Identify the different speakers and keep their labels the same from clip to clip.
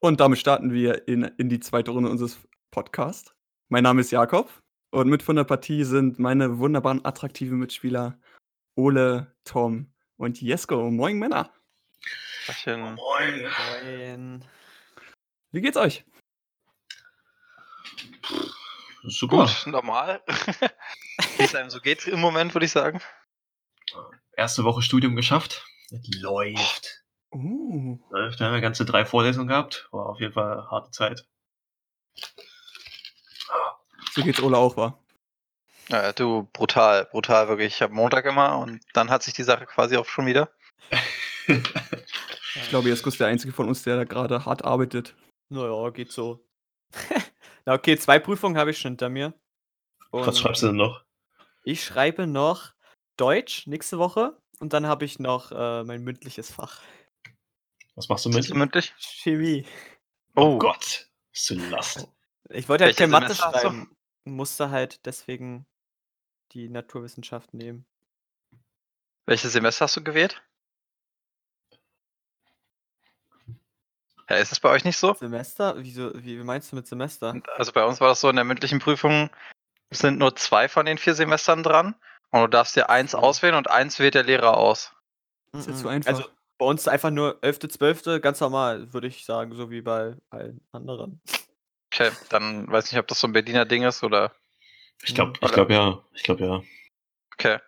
Speaker 1: Und damit starten wir in, in die zweite Runde unseres Podcasts. Mein Name ist Jakob und mit von der Partie sind meine wunderbaren, attraktiven Mitspieler Ole, Tom und Jesko. Moin, Männer.
Speaker 2: Moin.
Speaker 3: Moin.
Speaker 1: Wie geht's euch?
Speaker 2: Super.
Speaker 4: Gut, normal. Wie es einem so geht im Moment, würde ich sagen.
Speaker 2: Erste Woche Studium geschafft. Läuft.
Speaker 1: Uh.
Speaker 2: Wir haben ja ganze drei Vorlesungen gehabt. War auf jeden Fall eine harte Zeit.
Speaker 1: so geht's Ole auch, war.
Speaker 4: Ja, du, brutal, brutal wirklich. Ich habe Montag immer und dann hat sich die Sache quasi auch schon wieder.
Speaker 1: Ich glaube, Jesko ist der Einzige von uns, der da gerade hart arbeitet.
Speaker 3: Naja, geht so. Na okay, zwei Prüfungen habe ich schon hinter mir.
Speaker 2: Was
Speaker 3: Und
Speaker 2: schreibst du denn noch?
Speaker 3: Ich schreibe noch Deutsch nächste Woche und dann habe ich noch äh, mein mündliches Fach.
Speaker 2: Was machst du mit?
Speaker 4: mündlich?
Speaker 3: Chemie.
Speaker 2: Oh Gott. Bist du Last.
Speaker 3: Ich wollte halt
Speaker 4: Welches
Speaker 3: kein Mathe schreiben. Musste halt deswegen die Naturwissenschaft nehmen.
Speaker 4: Welches Semester hast du gewählt? Ja, ist das bei euch nicht so?
Speaker 3: Semester? Wieso, wie meinst du mit Semester?
Speaker 4: Also bei uns war das so, in der mündlichen Prüfung sind nur zwei von den vier Semestern dran. Und du darfst dir eins auswählen und eins wählt der Lehrer aus.
Speaker 1: Das ist jetzt
Speaker 3: Mhm.
Speaker 1: zu einfach.
Speaker 3: Also bei uns einfach nur 11., 12., ganz normal, würde ich sagen, so wie bei allen anderen.
Speaker 4: Okay, dann weiß nicht, ob das so ein Berliner Ding ist oder.
Speaker 2: Ich glaube, ich glaube ja. Ich glaube ja.
Speaker 4: Okay.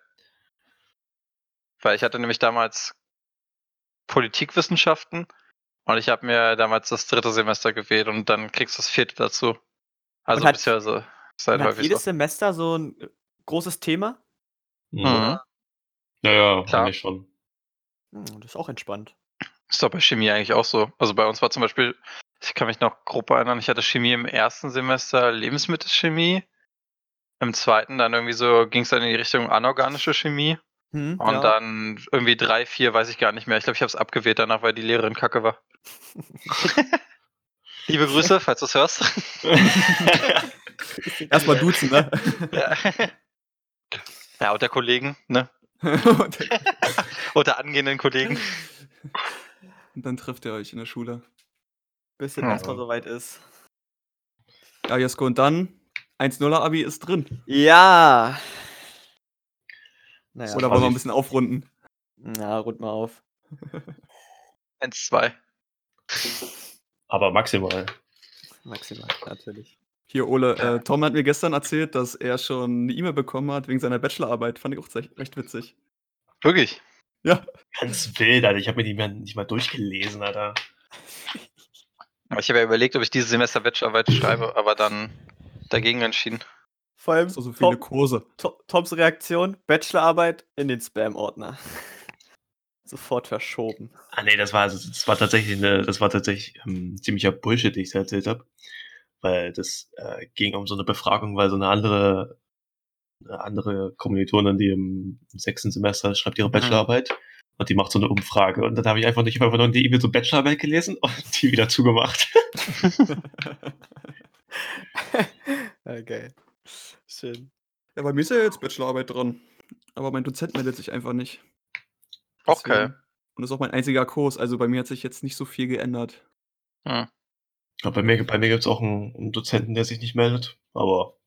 Speaker 4: Weil ich hatte nämlich damals Politikwissenschaften und ich habe mir damals das dritte Semester gewählt und dann kriegst du das vierte dazu. Also
Speaker 3: hat-
Speaker 4: beziehungsweise ist halt
Speaker 3: Und hat
Speaker 4: häufig
Speaker 3: jedes
Speaker 4: so.
Speaker 3: Semester so ein großes Thema?
Speaker 2: Mhm.
Speaker 4: Mhm.
Speaker 2: Ja, ja,
Speaker 4: Klar.
Speaker 2: schon.
Speaker 3: Hm, Das ist auch entspannt.
Speaker 4: Ist doch bei Chemie eigentlich auch so. Also bei uns war zum Beispiel, ich kann mich noch grob erinnern, ich hatte Chemie im ersten Semester Lebensmittelchemie. Im zweiten dann irgendwie so ging es dann in die Richtung anorganische Chemie.
Speaker 3: Hm,
Speaker 4: Und
Speaker 3: ja.
Speaker 4: dann irgendwie drei, vier, weiß ich gar nicht mehr. Ich glaube, ich habe es abgewählt danach, weil die Lehrerin kacke war. Liebe Grüße, falls du es hörst.
Speaker 1: Erstmal duzen, ne?
Speaker 4: ja. ja, und der Kollegen, ne?
Speaker 1: Und
Speaker 4: Und der angehenden Kollegen.
Speaker 1: dann trifft ihr euch in der Schule.
Speaker 3: Bis es
Speaker 4: Ja.
Speaker 3: erstmal soweit ist.
Speaker 1: Ja, Jesko, und dann 1-0er Abi ist drin.
Speaker 3: Ja. Naja,
Speaker 1: Oder wollen wir ein bisschen aufrunden?
Speaker 3: na, rund mal auf.
Speaker 4: Eins, zwei.
Speaker 2: Aber maximal.
Speaker 3: Maximal, natürlich.
Speaker 1: Hier, Ole, äh, Tom hat mir gestern erzählt, dass er schon eine E-Mail bekommen hat wegen seiner Bachelorarbeit. Fand ich auch recht, recht witzig.
Speaker 4: Wirklich?
Speaker 1: Ja.
Speaker 2: Ganz wild, Alter. Ich habe mir die nicht mal durchgelesen, Alter.
Speaker 4: Aber ich habe ja überlegt, ob ich dieses Semester Bachelorarbeit schreibe, aber dann dagegen entschieden.
Speaker 3: Vor allem
Speaker 1: So, so viele
Speaker 3: Tom,
Speaker 1: Kurse.
Speaker 3: To- Toms Reaktion, Bachelorarbeit in den Spam-Ordner. Sofort verschoben.
Speaker 2: Ah nee, das war also das war tatsächlich eine, das war tatsächlich ähm, ziemlicher Bullshit, den ich da erzählt habe. Weil das äh, ging um so eine Befragung, weil so eine andere, eine andere Kommilitonin, die im sechsten Semester schreibt ihre Bachelorarbeit und die macht so eine Umfrage. Und dann habe ich einfach nicht einfach nur die E-Mail zur Bachelorarbeit gelesen und die wieder zugemacht.
Speaker 3: okay. Schön.
Speaker 1: Ja, bei mir ist ja jetzt Bachelorarbeit dran. Aber mein Dozent meldet sich einfach nicht.
Speaker 4: Okay.
Speaker 1: Deswegen- Und das ist auch mein einziger Kurs. Also bei mir hat sich jetzt nicht so viel geändert.
Speaker 4: Hm.
Speaker 2: Ja, bei mir, bei mir gibt's auch einen, einen Dozenten, der sich nicht meldet. Aber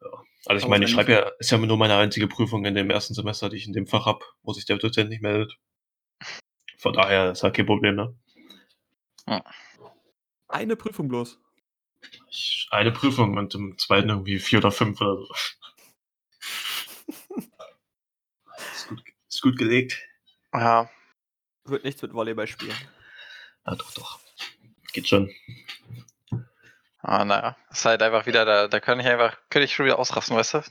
Speaker 2: ja. Also ich
Speaker 1: Aber
Speaker 2: meine, ich schreibe ja, ist ja nur meine einzige Prüfung in dem ersten Semester, die ich in dem Fach hab, wo sich der Dozent nicht meldet. Von daher ist halt kein Problem, ne?
Speaker 1: Eine Prüfung bloß.
Speaker 2: Ich, eine Prüfung und im zweiten irgendwie vier oder fünf oder so. ist, gut, ist gut gelegt.
Speaker 4: Ja,
Speaker 3: Wird nichts mit Volleyball spielen.
Speaker 2: Ja, doch, doch. Geht schon.
Speaker 4: ah, naja. Ist halt einfach wieder, da, da kann ich einfach, könnte ich schon wieder ausrasten, weißt du?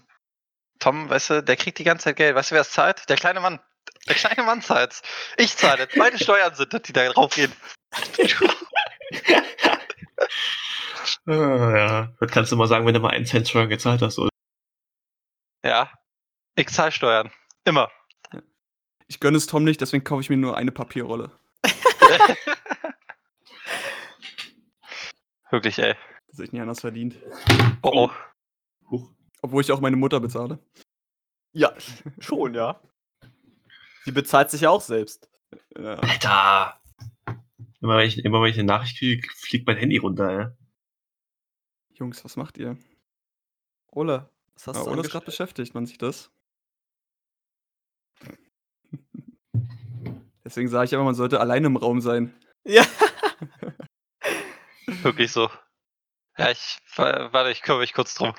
Speaker 4: Tom, weißt du, der kriegt die ganze Zeit Geld. Weißt du, wer es zahlt? Der kleine Mann. Der kleine Mann zahlt's. Ich zahle. Meine Steuern sind das, die da draufgehen.
Speaker 2: Ah, ja. Das kannst du mal sagen, wenn du mal einen Cent Steuern gezahlt hast, oder?
Speaker 4: Ja. Ich zahle Steuern. Immer.
Speaker 1: Ich gönne es Tom nicht, deswegen kaufe ich mir nur eine Papierrolle.
Speaker 4: Wirklich, ey.
Speaker 1: Das hätte ich nicht anders verdient.
Speaker 4: Oh, oh.
Speaker 2: Huch.
Speaker 1: Obwohl ich auch meine Mutter bezahle.
Speaker 3: Ja, schon, ja. Die bezahlt sich ja auch selbst.
Speaker 1: Ja.
Speaker 2: Alter! Immer wenn ich, immer wenn ich eine Nachricht kriege, fliegt mein Handy runter, ja.
Speaker 1: Jungs, was macht ihr?
Speaker 3: Ole, was hast
Speaker 1: Ja,
Speaker 3: du
Speaker 1: Ole ist gerade beschäftigt, man sieht das. Deswegen sage ich immer, man sollte alleine im Raum sein.
Speaker 3: Ja.
Speaker 4: Wirklich so. Ja, ich, wa- warte, ich kümmere mich kurz drum.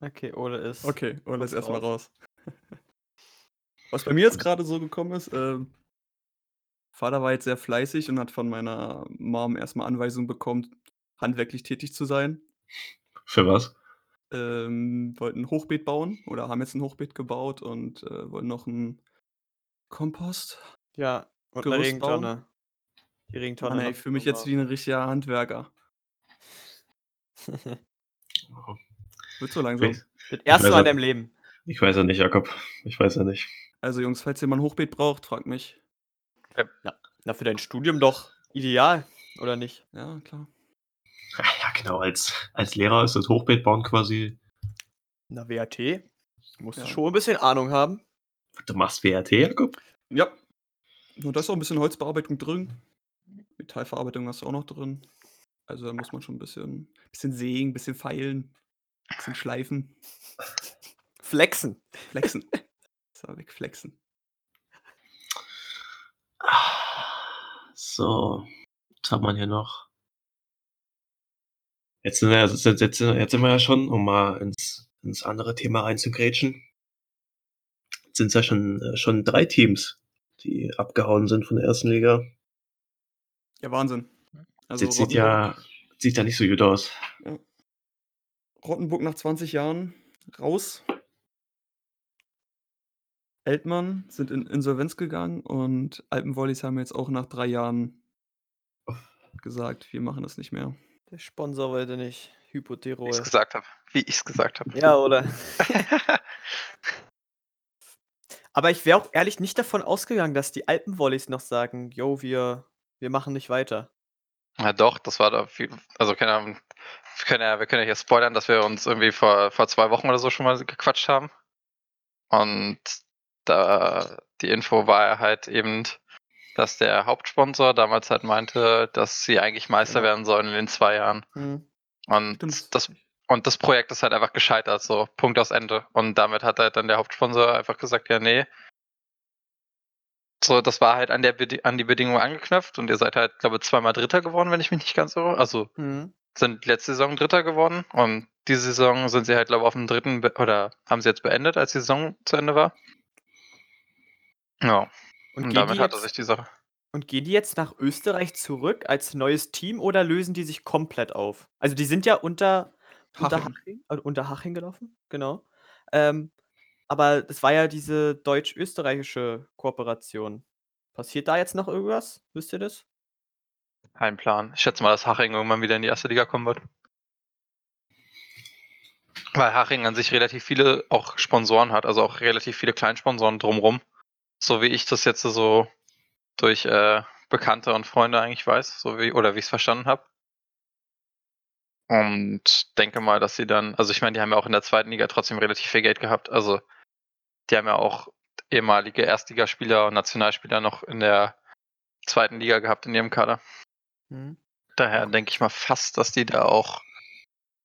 Speaker 3: Okay, Ole ist.
Speaker 1: Okay, Ole ist erstmal
Speaker 3: raus.
Speaker 1: raus. Was bei mir jetzt gerade so gekommen ist, ähm, Vater war jetzt sehr fleißig und hat von meiner Mom erstmal Anweisungen bekommen, handwerklich tätig zu sein.
Speaker 2: Für was?
Speaker 1: Ähm, wollten ein Hochbeet bauen oder haben jetzt ein Hochbeet gebaut und äh, wollen noch ein Kompost.
Speaker 3: Ja, und eine
Speaker 1: Gerüst bauen?
Speaker 3: Die Regentonne.
Speaker 1: Mann, ey,
Speaker 3: noch
Speaker 1: ich fühle mich jetzt wie ein richtiger Handwerker.
Speaker 2: Oh,
Speaker 1: Wird so
Speaker 2: Ich
Speaker 1: langsam.
Speaker 2: weiß,
Speaker 3: Das erste Mal in
Speaker 2: ja-
Speaker 3: deinem Leben.
Speaker 2: ich weiß ja nicht, Jakob. Ich weiß ja nicht.
Speaker 1: Also Jungs, falls ihr mal ein Hochbeet braucht, fragt mich.
Speaker 3: Na, für dein Studium doch ideal, oder nicht?
Speaker 1: Ja, klar.
Speaker 2: Ja, genau. Als, als Lehrer ist das Hochbeet bauen quasi.
Speaker 3: Na, WAT. Musst
Speaker 1: Ja.
Speaker 3: du schon ein bisschen Ahnung haben.
Speaker 2: Du machst WRT, Jakob?
Speaker 1: Ja. Und da ist auch ein bisschen Holzbearbeitung drin. Metallverarbeitung hast du auch noch drin. Also da muss man schon ein bisschen, bisschen sägen, ein bisschen feilen, ein bisschen schleifen,
Speaker 3: Flexen.
Speaker 1: flexen. so, wegflexen.
Speaker 2: So, was hat man hier noch? Jetzt sind, wir, jetzt, jetzt, jetzt, sind wir ja schon, um mal ins, ins andere Thema reinzugrätschen. Jetzt sind es ja schon, äh, schon drei Teams, die abgehauen sind von der ersten Liga.
Speaker 1: Ja, Wahnsinn. Also
Speaker 2: Jetzt sieht ja, sieht ja nicht so gut aus.
Speaker 1: Rottenburg nach 20 Jahren raus. Eltmann sind in Insolvenz gegangen und Alpenvolleys haben jetzt auch nach drei Jahren gesagt, wir machen das nicht mehr.
Speaker 3: Der Sponsor wollte nicht.
Speaker 4: Wie ich es
Speaker 3: Hypoterol.
Speaker 4: gesagt habe. Wie ich es gesagt habe.
Speaker 3: Ja, oder? Aber ich wäre auch ehrlich nicht davon ausgegangen, dass die Alpenvolleys noch sagen, yo, wir, wir machen nicht weiter.
Speaker 4: Ja, doch, das war da viel. Also, keine Ahnung. Wir können ja, wir können ja hier spoilern, dass wir uns irgendwie vor, vor zwei Wochen oder so schon mal gequatscht haben. Und da die Info war ja halt eben, dass der Hauptsponsor damals halt meinte, dass sie eigentlich Meister
Speaker 1: Genau.
Speaker 4: werden sollen in den zwei Jahren.
Speaker 3: Hm.
Speaker 4: Und
Speaker 1: Stimmt.
Speaker 4: das, und das Projekt ist halt einfach gescheitert, so Punkt aus Ende. Und damit hat halt dann der Hauptsponsor einfach gesagt, ja, nee. So, das war halt an, der an die Bedingungen angeknüpft und ihr seid halt, glaube ich, zweimal Dritter geworden, wenn ich mich nicht ganz irre. Also
Speaker 3: Hm.
Speaker 4: sind letzte Saison Dritter geworden und diese Saison sind sie halt, glaube ich, auf dem dritten Be oder haben sie jetzt beendet, als die Saison zu Ende war. Ja,
Speaker 3: Und,
Speaker 4: und,
Speaker 3: gehen
Speaker 4: damit
Speaker 3: die
Speaker 4: hat
Speaker 3: jetzt,
Speaker 4: sich die Sache.
Speaker 3: und gehen die jetzt nach Österreich zurück als neues Team oder lösen die sich komplett auf? Also die sind ja unter unter
Speaker 1: Haching.
Speaker 3: Haching, äh, unter Haching gelaufen, genau. Ähm, aber das war ja diese deutsch-österreichische Kooperation. Passiert da jetzt noch irgendwas? Wisst ihr das?
Speaker 4: Kein Plan. Ich schätze mal, dass Haching irgendwann wieder in die erste Liga kommen wird. Weil Haching an sich relativ viele auch Sponsoren hat, also auch relativ viele Kleinsponsoren drumrum. So wie ich das jetzt so durch äh, Bekannte und Freunde eigentlich weiß, so wie, oder wie ich es verstanden habe. Und denke mal, dass sie dann, also ich meine, die haben ja auch in der zweiten Liga trotzdem relativ viel Geld gehabt. Also die haben ja auch ehemalige Erstligaspieler und Nationalspieler noch in der zweiten Liga gehabt in ihrem Kader.
Speaker 3: Hm.
Speaker 4: Daher denke ich mal fast, dass die da auch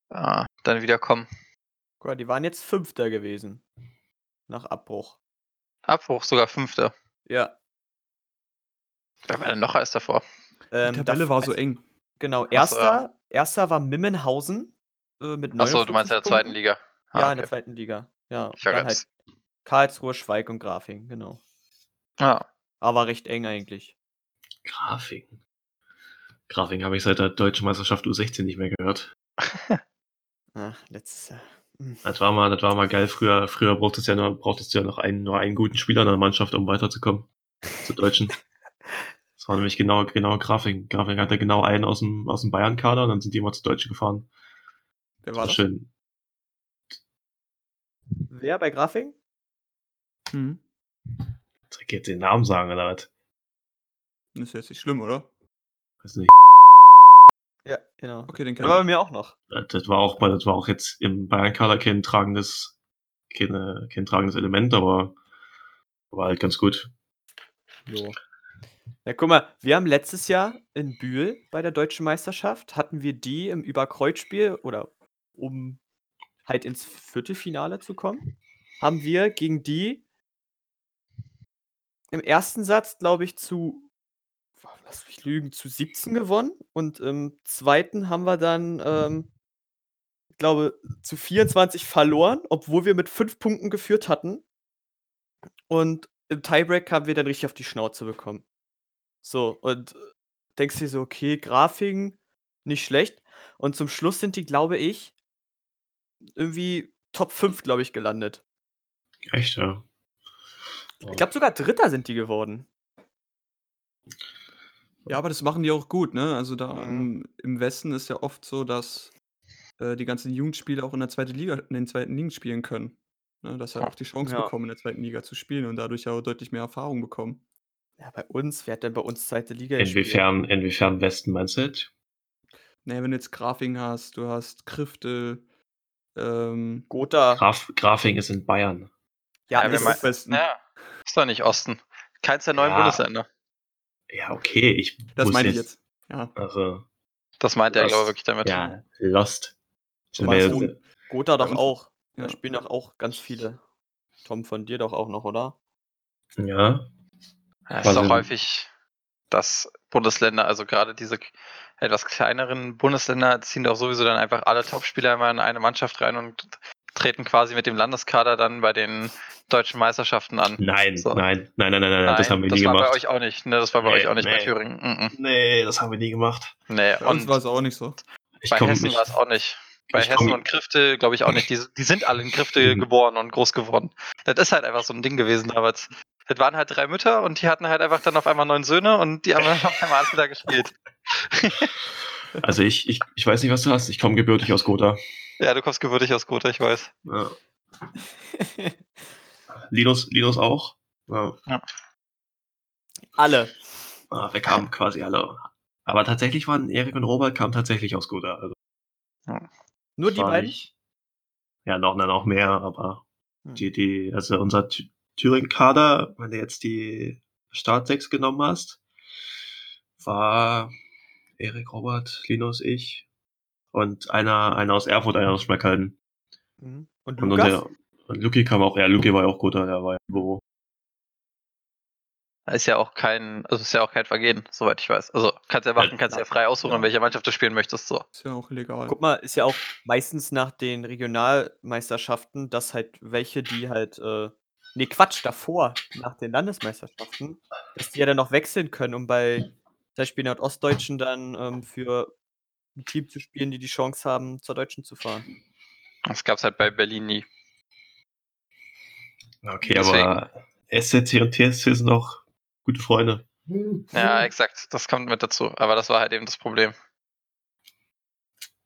Speaker 4: äh, dann wieder kommen.
Speaker 3: Guck mal, die waren jetzt Fünfter gewesen. Nach Abbruch.
Speaker 4: Abbruch sogar Fünfter.
Speaker 3: Ja.
Speaker 4: Wer war denn noch als davor?
Speaker 3: Ähm,
Speaker 1: Die Tabelle war so eng.
Speaker 3: Genau,
Speaker 4: so, ja.
Speaker 3: erster, erster war Mimmenhausen äh, mit
Speaker 4: Achso, du meinst in der
Speaker 3: 49
Speaker 4: zweiten. Liga. Ah,
Speaker 3: Ja, in der
Speaker 4: okay.
Speaker 3: zweiten Liga. Ja,
Speaker 4: Ich war
Speaker 3: dann
Speaker 4: ganz-
Speaker 3: halt Karlsruhe, Schweig und Grafing, genau.
Speaker 4: Ah,
Speaker 3: Aber recht eng eigentlich.
Speaker 2: Grafing. Grafing habe ich seit der deutschen Meisterschaft U16 nicht mehr gehört.
Speaker 3: Ach, letztes Jahr. Hm.
Speaker 2: Das war mal, das war mal geil. Früher, früher brauchtest du ja nur, brauchtest du ja noch einen, nur einen guten Spieler in der Mannschaft, um weiterzukommen. Zu Deutschen. Das war nämlich genau, genau Grafing. Grafing hatte genau einen aus dem, aus dem Bayern-Kader und dann sind die immer zu Deutschen gefahren.
Speaker 1: Wer
Speaker 2: Das
Speaker 1: war
Speaker 2: war
Speaker 1: das?
Speaker 2: schön.
Speaker 3: Wer bei Grafing?
Speaker 1: Hm.
Speaker 2: Soll ich jetzt den Namen sagen oder was?
Speaker 1: Ist jetzt nicht schlimm, oder?
Speaker 2: Weiß nicht.
Speaker 3: Ja, genau.
Speaker 1: Okay, den
Speaker 3: Der
Speaker 1: kenn
Speaker 3: war bei
Speaker 1: ich.
Speaker 3: mir auch noch.
Speaker 2: Das das war auch mal, das war auch jetzt im Bayern-Kader kein tragendes, keine, kein tragendes Element, aber war halt ganz gut.
Speaker 3: Jo. Ja, guck mal, wir haben letztes Jahr in Bühl bei der Deutschen Meisterschaft, hatten wir die im Überkreuzspiel oder um halt ins Viertelfinale zu kommen, haben wir gegen die im ersten Satz, glaube ich, zu lass mich lügen, zu 17 gewonnen und im zweiten haben wir dann, ähm, ich glaube, zu 24 verloren, obwohl wir mit 5 Punkten geführt hatten. Und im Tiebreak haben wir dann richtig auf die Schnauze bekommen. So, und denkst dir so, okay, Grafiken, nicht schlecht. Und zum Schluss sind die, glaube ich, irgendwie Top 5, glaube ich, gelandet.
Speaker 2: Echt, ja.
Speaker 3: Ich glaube, sogar Dritter sind die geworden.
Speaker 1: Ja, aber das machen die auch gut, ne? Also da
Speaker 3: Mhm.
Speaker 1: im, im Westen ist ja oft so, dass äh, die ganzen Jugendspieler auch in der zweiten Liga, in den zweiten Ligen spielen können. Ne? Dass sie
Speaker 4: Ja.
Speaker 1: auch die Chance
Speaker 3: Ja.
Speaker 1: bekommen, in der zweiten Liga zu spielen und dadurch auch deutlich mehr Erfahrung bekommen.
Speaker 3: Ja, bei uns, wer hat denn bei uns zweite Liga gespielt?
Speaker 2: Inwiefern, inwiefern Westen meinst du jetzt?
Speaker 1: Naja, wenn du jetzt Grafing hast, du hast Kriftel, ähm,
Speaker 3: Gotha.
Speaker 2: Graf, Grafing ist in Bayern.
Speaker 3: Ja,
Speaker 4: Ja,
Speaker 3: ist,
Speaker 4: mein-
Speaker 1: Westen.
Speaker 4: Ja, ist doch nicht Osten. Keins der neuen
Speaker 2: Ja.
Speaker 4: Bundesländer.
Speaker 2: Ja, okay. Ich
Speaker 1: Das
Speaker 2: muss
Speaker 1: meine ich jetzt. Ja.
Speaker 2: Also,
Speaker 4: Das meint er,
Speaker 2: Lost.
Speaker 4: glaube ich, wirklich damit.
Speaker 2: ja, Lost.
Speaker 1: So?
Speaker 3: Gotha doch auch.
Speaker 1: ja.
Speaker 3: Da spielen doch auch ganz viele. Tom, von dir doch auch noch, oder?
Speaker 2: Ja,
Speaker 4: Ja, ist auch häufig, dass Bundesländer, also gerade diese etwas kleineren Bundesländer, ziehen doch sowieso dann einfach alle Topspieler immer in eine Mannschaft rein und treten quasi mit dem Landeskader dann bei den deutschen Meisterschaften an.
Speaker 2: nein,
Speaker 4: So.
Speaker 2: nein, nein, nein, nein, nein, das haben wir nie
Speaker 4: war
Speaker 2: gemacht.
Speaker 4: bei euch auch nicht. Ne, das war bei
Speaker 2: Nee,
Speaker 4: euch auch nicht bei
Speaker 2: nee.
Speaker 4: Thüringen. Mhm.
Speaker 2: Nee, das haben wir nie gemacht.
Speaker 4: Nee,
Speaker 1: Bei uns
Speaker 4: und
Speaker 1: war es auch nicht so.
Speaker 2: Ich
Speaker 4: bei
Speaker 2: komm-
Speaker 4: Hessen war es auch nicht. Bei
Speaker 2: ich
Speaker 4: Hessen
Speaker 2: komm-
Speaker 4: und Krifte glaube ich auch nicht. Die, die sind alle in Krifte
Speaker 2: Mhm.
Speaker 4: geboren und groß geworden. Das ist halt einfach so ein Ding gewesen damals. Das waren halt drei Mütter und die hatten halt einfach dann auf einmal neun Söhne und die haben dann auf einmal alles wieder gespielt.
Speaker 2: Also ich, ich, ich weiß nicht, was du hast. Ich komme gebürtig aus Gotha.
Speaker 4: Ja, du kommst gebürtig aus Gotha, ich weiß.
Speaker 2: Ja. Linus, Linus auch. Ja.
Speaker 3: Alle.
Speaker 2: Ah, Wir kamen quasi alle. Aber tatsächlich waren Erik und Robert kamen tatsächlich aus Gotha. Also
Speaker 3: Nur die beiden?
Speaker 2: nicht- Ja, noch, dann noch mehr, aber
Speaker 3: Hm.
Speaker 2: die, die, also unser Thü- Thüringen-Kader, wenn du jetzt die Start 6 genommen hast, war Erik, Robert, Linus, ich und einer, einer aus Erfurt, einer aus Schmeckhalden.
Speaker 3: Mhm. Und
Speaker 2: Und,
Speaker 3: Lukas?
Speaker 2: unser, und Luki kam auch, ja, Luki war ja auch Gotha, der war ja im Büro.
Speaker 4: Ist ja auch kein, also ist ja auch kein Vergehen, soweit ich weiß. Also kannst ja machen, kannst ja frei aussuchen, in welcher Mannschaft du spielen möchtest. So.
Speaker 1: Ist ja auch legal.
Speaker 3: Guck mal, ist ja auch meistens nach den Regionalmeisterschaften, dass halt welche, die halt, äh, nee, Quatsch, davor, nach den Landesmeisterschaften, dass die ja dann noch wechseln können, um bei zum Beispiel Nordostdeutschen dann ähm, für ein Team zu spielen, die die Chance haben, zur Deutschen zu fahren.
Speaker 4: Das gab es halt bei Berlin nie.
Speaker 2: Okay,
Speaker 4: Deswegen.
Speaker 2: aber SCC und TSC sind auch gute Freunde.
Speaker 4: Ja, exakt. Das kommt mit dazu. Aber das war halt eben das Problem.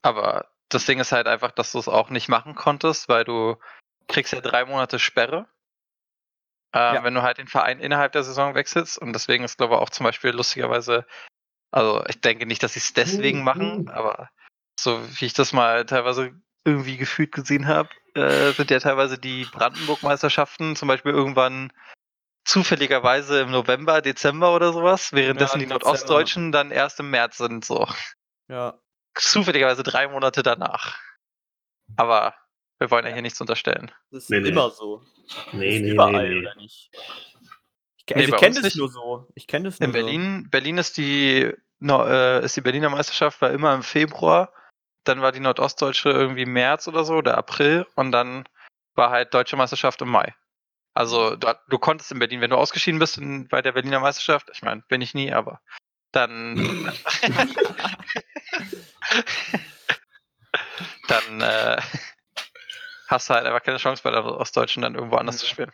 Speaker 4: Aber das Ding ist halt einfach, dass du es auch nicht machen konntest, weil du kriegst ja drei Monate Sperre, ähm,
Speaker 3: Ja.
Speaker 4: wenn du halt den Verein innerhalb der Saison wechselst. Und deswegen ist, glaube ich, auch zum Beispiel lustigerweise, also ich denke nicht, dass sie es deswegen machen, aber so wie ich das mal teilweise irgendwie gefühlt gesehen habe, äh, sind ja teilweise die Brandenburg-Meisterschaften zum Beispiel irgendwann zufälligerweise im November, Dezember oder sowas, währenddessen
Speaker 3: im
Speaker 4: die. Nordostdeutschen dann erst im März sind, so.
Speaker 3: Ja.
Speaker 4: Zufälligerweise drei Monate danach. Aber wir wollen ja hier nichts unterstellen.
Speaker 3: Das ist
Speaker 2: Nee, nee.
Speaker 3: immer so.
Speaker 2: Nee,
Speaker 3: ist
Speaker 2: nee,
Speaker 3: überall,
Speaker 2: nee, nee.
Speaker 3: oder nicht? Ich,
Speaker 4: Nee,
Speaker 3: also
Speaker 4: bei
Speaker 3: ich kenne das
Speaker 4: nicht.
Speaker 3: nur so. Ich kenne das nur
Speaker 4: In Berlin, Berlin ist die, no, äh, ist die Berliner Meisterschaft war immer im Februar. Dann war die Nordostdeutsche irgendwie März oder so, oder April. Und dann war halt Deutsche Meisterschaft im Mai. Also du, du konntest in Berlin, wenn du ausgeschieden bist in, bei der Berliner Meisterschaft, ich meine, bin ich nie, aber dann dann äh, hast du halt einfach keine Chance bei der Ostdeutschen dann irgendwo anders zu
Speaker 3: Ja.
Speaker 4: spielen.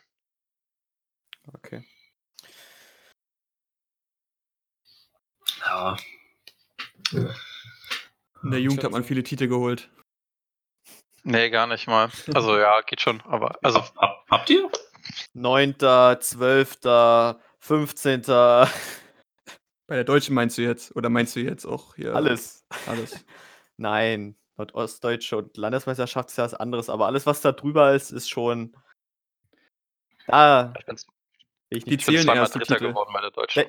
Speaker 3: so. Okay.
Speaker 2: Ja.
Speaker 1: In der Jugend hat man viele Titel geholt.
Speaker 4: Nee, gar nicht mal. Also ja, geht schon, aber also
Speaker 2: Hab, hab, habt ihr?
Speaker 3: 9., 12., 15.,
Speaker 1: Bei der Deutschen meinst du jetzt? Oder meinst du jetzt auch hier?
Speaker 3: alles.
Speaker 1: Alles.
Speaker 3: Nein, Nordostdeutsche und Landesmeisterschaft ist ja was anderes, aber alles, was da drüber ist, ist schon. Da
Speaker 4: ich bin,
Speaker 3: will ich
Speaker 1: Die
Speaker 4: bin zweimal
Speaker 1: erste
Speaker 4: Dritter
Speaker 1: Titel.
Speaker 4: geworden bei der Deutschen.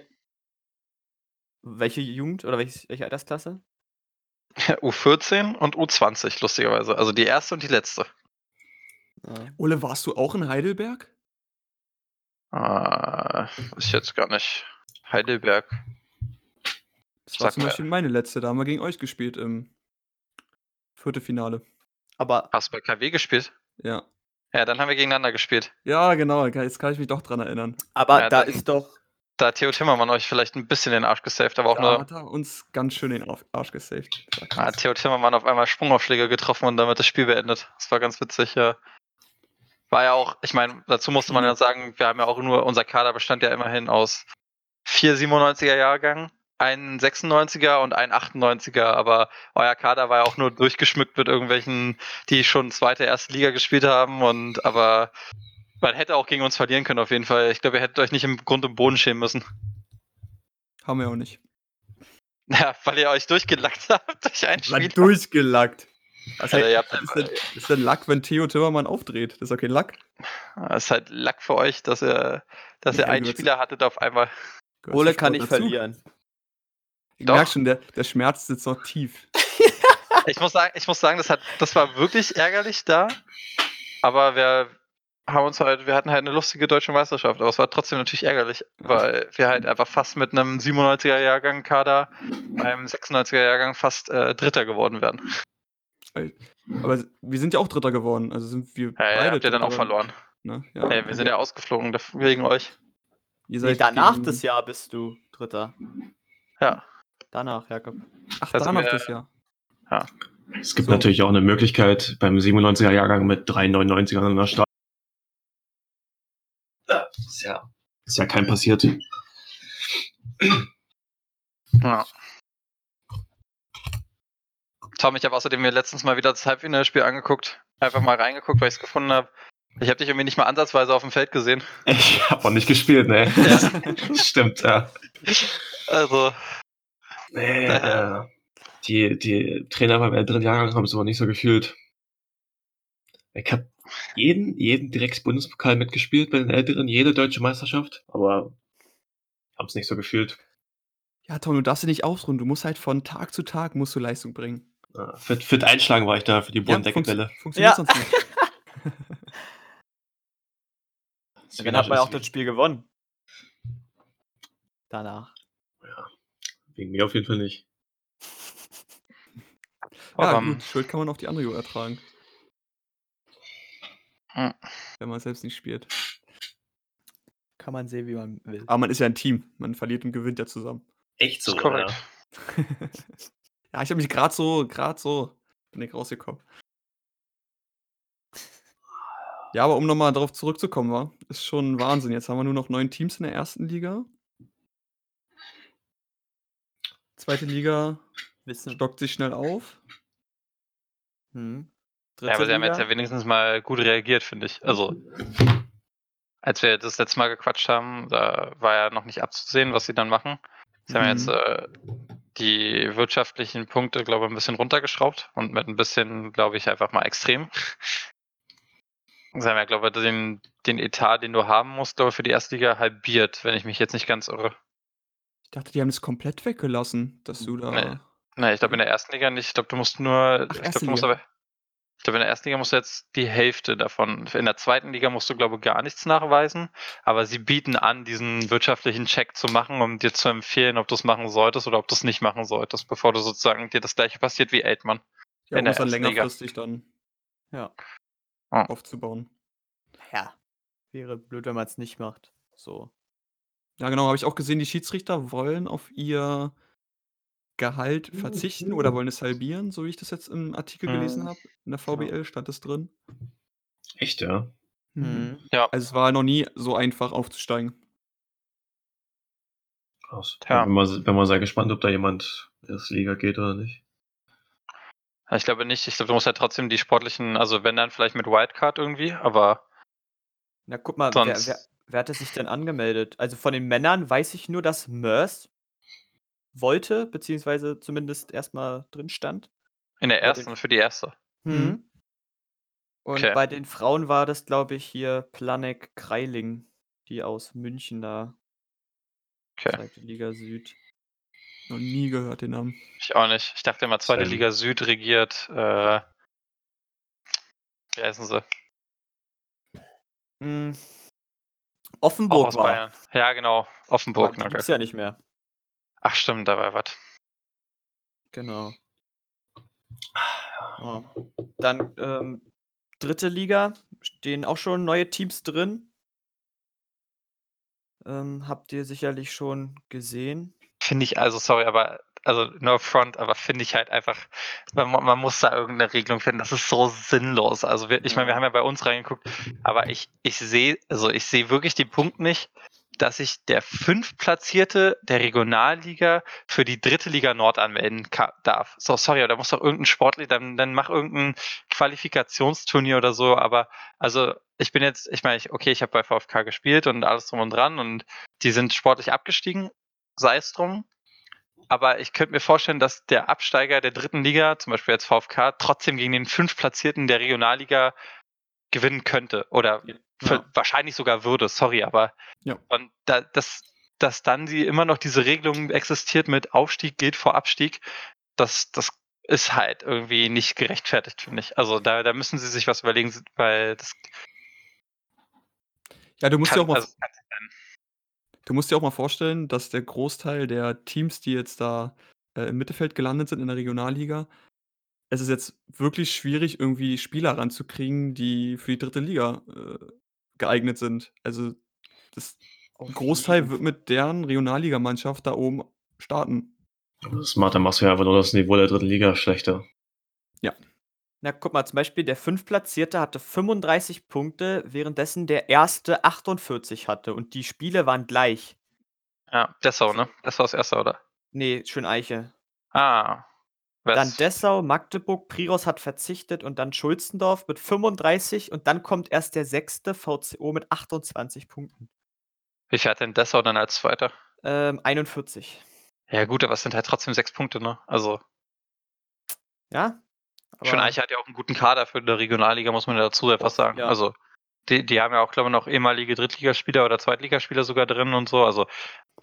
Speaker 3: Welche Jugend oder welches, welche Altersklasse?
Speaker 4: U14 und U20, lustigerweise. Also die erste und die letzte.
Speaker 3: Ja.
Speaker 1: Ole, warst du auch in Heidelberg?
Speaker 4: Äh, weiß ich jetzt gar nicht. Heidelberg.
Speaker 1: Das war
Speaker 4: Sag
Speaker 1: zum Beispiel meine letzte. Da haben wir gegen euch gespielt im Viertelfinale.
Speaker 3: Aber
Speaker 4: Hast du bei KW gespielt?
Speaker 1: Ja.
Speaker 4: Ja, dann haben wir gegeneinander gespielt.
Speaker 1: Ja, genau. Jetzt kann ich mich doch dran erinnern.
Speaker 3: aber
Speaker 4: Ja,
Speaker 3: da
Speaker 4: dann-
Speaker 3: ist doch.
Speaker 4: Da hat Theo Timmermann euch vielleicht ein bisschen den Arsch gesaved, aber auch
Speaker 1: Da
Speaker 4: nur
Speaker 1: hat er uns ganz schön den Arsch gesaved.
Speaker 4: Da hat. Theo Timmermann auf einmal Sprungaufschläge getroffen und damit das Spiel beendet. Das war ganz witzig, ja. War ja auch, ich meine, dazu musste man ja sagen, wir haben ja auch nur, unser Kader bestand ja immerhin aus vier 97er Jahrgängen, ein 96er und ein 98er, aber euer Kader war ja auch nur durchgeschmückt mit irgendwelchen, die schon zweite, erste Liga gespielt haben und aber man hätte auch gegen uns verlieren können auf jeden Fall. Ich glaube, ihr hättet euch nicht im Grund und Boden schämen müssen.
Speaker 1: Haben wir auch nicht.
Speaker 4: Ja, weil ihr euch durchgelackt habt durch ein Spiel.
Speaker 1: durchgelackt.
Speaker 4: Alter, ihr habt
Speaker 1: ist, denn, ist denn Lack, wenn Theo Timmermann aufdreht? Das ist okay, Lack.
Speaker 4: Es ist halt Lack für euch, dass ihr, dass ihr
Speaker 1: Ja,
Speaker 4: einen Spieler hattet auf einmal.
Speaker 3: Ole kann nicht
Speaker 1: dazu.
Speaker 3: verlieren.
Speaker 1: Ich
Speaker 4: Doch.
Speaker 1: merke schon, der, der Schmerz sitzt noch tief.
Speaker 4: Ich muss sagen, ich muss sagen, das hat, das war wirklich ärgerlich da. Aber wir haben uns halt, wir hatten halt eine lustige deutsche Meisterschaft, aber es war trotzdem natürlich ärgerlich, weil wir halt einfach fast mit einem 97er Jahrgang Kader beim 96er Jahrgang fast äh, Dritter geworden wären.
Speaker 1: Aber wir sind ja auch Dritter geworden. Also sind wir
Speaker 4: Ja,
Speaker 1: beide.
Speaker 4: ja, habt ihr dann auch verloren.
Speaker 1: Ne? Ja.
Speaker 4: Ey, wir sind ja ausgeflogen wegen euch.
Speaker 1: Ihr
Speaker 3: Nee,
Speaker 1: seid
Speaker 3: danach
Speaker 1: gegen-
Speaker 3: das Jahr bist du Dritter.
Speaker 4: Ja.
Speaker 3: Danach, Jakob.
Speaker 1: Ach,
Speaker 4: Also
Speaker 1: danach
Speaker 4: wir-
Speaker 1: das Jahr.
Speaker 2: Es gibt
Speaker 1: So.
Speaker 2: natürlich auch eine Möglichkeit beim 97er Jahrgang mit drei 99ern an der Start. Ja, ist ja, ist ja kein passiert.
Speaker 4: Ja. Tom, ich habe außerdem mir letztens mal wieder das Halbfinalspiel angeguckt. Einfach mal reingeguckt, weil ich es gefunden habe. Ich habe dich irgendwie nicht mal ansatzweise auf dem Feld gesehen.
Speaker 2: Ich habe auch nicht gespielt, ne?
Speaker 4: Ja.
Speaker 2: Stimmt, ja.
Speaker 4: Also,
Speaker 2: Nee, äh, die, die Trainer beim älteren Jahrgang haben es aber nicht so gefühlt. Ich habe jeden, jeden direkt Bundespokal mitgespielt bei den Älteren, jede deutsche Meisterschaft, aber haben es nicht so gefühlt.
Speaker 1: Ja, Tom, du darfst dich nicht ausruhen. Du musst halt von Tag zu Tag musst du Leistung bringen.
Speaker 2: Äh, Fit, fit einschlagen war ich da für die
Speaker 1: Ja,
Speaker 2: Bodendeckebälle.
Speaker 1: funktio- funktioniert
Speaker 3: Ja.
Speaker 1: sonst nicht.
Speaker 3: Dann hat man ja auch das Spiel gewonnen. Danach.
Speaker 2: Wegen mir auf jeden Fall nicht.
Speaker 1: Ja,
Speaker 4: aber,
Speaker 1: gut, Schuld kann man auf die andere ertragen.
Speaker 4: Hm.
Speaker 1: Wenn man selbst nicht spielt.
Speaker 3: Kann man sehen, wie man will.
Speaker 1: Aber man ist ja ein Team. Man verliert und gewinnt ja zusammen.
Speaker 2: Echt
Speaker 4: ist korrekt.
Speaker 1: ja, ich habe mich gerade so, gerade so, bin ich rausgekommen. Ja, aber um nochmal darauf zurückzukommen, war, ist schon Wahnsinn. Jetzt haben wir nur noch neun Teams in der ersten Liga. Zweite Liga
Speaker 3: Wissen.
Speaker 1: stockt sich schnell auf.
Speaker 3: Hm.
Speaker 4: Ja, aber sie haben jetzt ja wenigstens mal gut reagiert, finde ich. Also, als wir das letzte Mal gequatscht haben, da war ja noch nicht abzusehen, was sie dann machen. Sie haben
Speaker 1: Mhm.
Speaker 4: jetzt äh, die wirtschaftlichen Punkte, glaube ich, ein bisschen runtergeschraubt und mit ein bisschen, glaube ich, einfach mal extrem. Sie haben ja, glaube ich, den, den Etat, den du haben musst, glaube ich, für die Erstliga halbiert, wenn ich mich jetzt nicht ganz irre.
Speaker 1: Ich dachte, die haben das komplett weggelassen, dass du da.
Speaker 4: Nee. Nee, ich glaube in der ersten Liga nicht. Ich glaube, du musst nur.
Speaker 1: Ach,
Speaker 4: ich glaube, du musst aber. Ich glaube, in der ersten Liga musst du jetzt die Hälfte davon. In der zweiten Liga musst du, glaube ich, gar nichts nachweisen. Aber sie bieten an, diesen wirtschaftlichen Check zu machen, um dir zu empfehlen, ob du es machen solltest oder ob du es nicht machen solltest, bevor du sozusagen dir das gleiche passiert wie Eltmann.
Speaker 1: Ja,
Speaker 4: in
Speaker 1: um
Speaker 4: der
Speaker 1: dann
Speaker 4: ersten Liga.
Speaker 1: längerfristig dann
Speaker 3: Ja.
Speaker 4: Ah.
Speaker 1: aufzubauen.
Speaker 3: Ja. Wäre blöd, wenn man es nicht macht. So.
Speaker 1: Ja, genau, habe ich auch gesehen, die Schiedsrichter wollen auf ihr Gehalt verzichten oder wollen es halbieren, so wie ich das jetzt im Artikel gelesen
Speaker 4: Mhm.
Speaker 1: habe. In der VBL stand es drin.
Speaker 2: Echt, ja.
Speaker 3: Mhm.
Speaker 4: Ja.
Speaker 1: Also es war noch nie so einfach aufzusteigen.
Speaker 2: Krass.
Speaker 4: Tja.
Speaker 2: Bin, mal, bin mal sehr gespannt, ob da jemand in das Liga geht oder nicht.
Speaker 4: Ich glaube nicht. Ich glaube, du musst halt trotzdem die sportlichen, also wenn dann vielleicht mit Wildcard irgendwie, aber
Speaker 3: Na, guck mal, wer,
Speaker 4: Sonst-
Speaker 3: wer, wer hatte sich denn angemeldet? Also von den Männern weiß ich nur, dass Mörs wollte, beziehungsweise zumindest erstmal drin stand.
Speaker 4: in der
Speaker 3: Bei den-
Speaker 4: ersten, für die erste.
Speaker 1: Mhm.
Speaker 3: Und
Speaker 4: Okay.
Speaker 3: bei den Frauen war das, glaube ich, hier Planek Kreiling, die aus München da,
Speaker 4: Okay.
Speaker 3: zweite Liga Süd.
Speaker 1: Noch nie gehört den Namen.
Speaker 4: Ich auch nicht. Ich dachte immer, zweite. Liga Süd regiert. Äh, wie heißen sie?
Speaker 3: Hm.
Speaker 4: Auch
Speaker 3: Offenburg
Speaker 4: aus
Speaker 3: war.
Speaker 4: Bayern. Ja, genau. Offenburg.
Speaker 3: die gibt's
Speaker 4: geil.
Speaker 3: ja nicht mehr.
Speaker 4: Ach, stimmt, da war was.
Speaker 3: Genau. Ja. Dann ähm, dritte Liga, stehen auch schon neue Teams drin. Ähm, habt ihr sicherlich schon gesehen.
Speaker 4: Finde ich, also sorry, aber also no front, aber finde ich halt einfach, man, man muss da irgendeine Regelung finden. Das ist so sinnlos. Also wir, ich meine, wir haben ja bei uns reingeguckt, aber ich, ich sehe, also ich sehe wirklich den Punkt nicht, dass sich der fünftplatzierte der Regionalliga für die dritte Liga Nord anmelden darf. So, sorry, da muss doch irgendein Sportler, dann, dann mach irgendein Qualifikationsturnier oder so, aber also ich bin jetzt, ich meine, ich, okay, ich habe bei VfK gespielt und alles drum und dran und die sind sportlich abgestiegen, sei es drum. Aber ich könnte mir vorstellen, dass der Absteiger der dritten Liga, zum Beispiel jetzt VfK, trotzdem gegen den fünftplatzierten der Regionalliga gewinnen könnte. Oder
Speaker 3: Ja.
Speaker 4: wahrscheinlich sogar würde, sorry, aber
Speaker 1: Ja.
Speaker 4: und da, das, dass dann sie immer noch diese Regelung existiert mit Aufstieg geht vor Abstieg, das, das ist halt irgendwie nicht gerechtfertigt, finde ich. Also da, da müssen sie sich was überlegen, weil das
Speaker 1: Ja, du musst dir
Speaker 4: kann,
Speaker 1: auch mal
Speaker 4: also.
Speaker 1: Du musst dir auch mal vorstellen, dass der Großteil der Teams, die jetzt da äh, im Mittelfeld gelandet sind in der Regionalliga, es ist jetzt wirklich schwierig, irgendwie Spieler ranzukriegen, die für die dritte Liga äh, geeignet sind. Also das
Speaker 3: Auf
Speaker 1: ein Großteil
Speaker 3: jeden
Speaker 1: wird mit deren Regionalligamannschaft da oben starten.
Speaker 2: Aber das macht, dann machst du ja einfach nur das Niveau der dritten Liga schlechter.
Speaker 3: Na, guck mal, zum Beispiel der Fünftplatzierte hatte 35 Punkte, währenddessen der Erste 48 hatte und die Spiele waren gleich.
Speaker 4: Ja, Dessau, ne? Dessau ist erster, oder?
Speaker 3: Nee, schön Eiche.
Speaker 4: Ah. West.
Speaker 3: Dann Dessau, Magdeburg, Priros hat verzichtet und dann Schulzendorf mit 35 und dann kommt erst der sechste VCO mit 28 Punkten.
Speaker 4: Wie viel hat denn Dessau dann als Zweiter?
Speaker 3: Ähm, 41.
Speaker 4: Ja gut, aber es sind halt trotzdem sechs Punkte, ne? Also
Speaker 3: Ja?
Speaker 4: Schön Eiche hat ja auch einen guten Kader für die Regionalliga, muss man ja dazu etwas sagen.
Speaker 3: ja.
Speaker 4: Also die, die haben ja auch, glaube ich, noch ehemalige Drittligaspieler oder Zweitligaspieler sogar drin und so. Also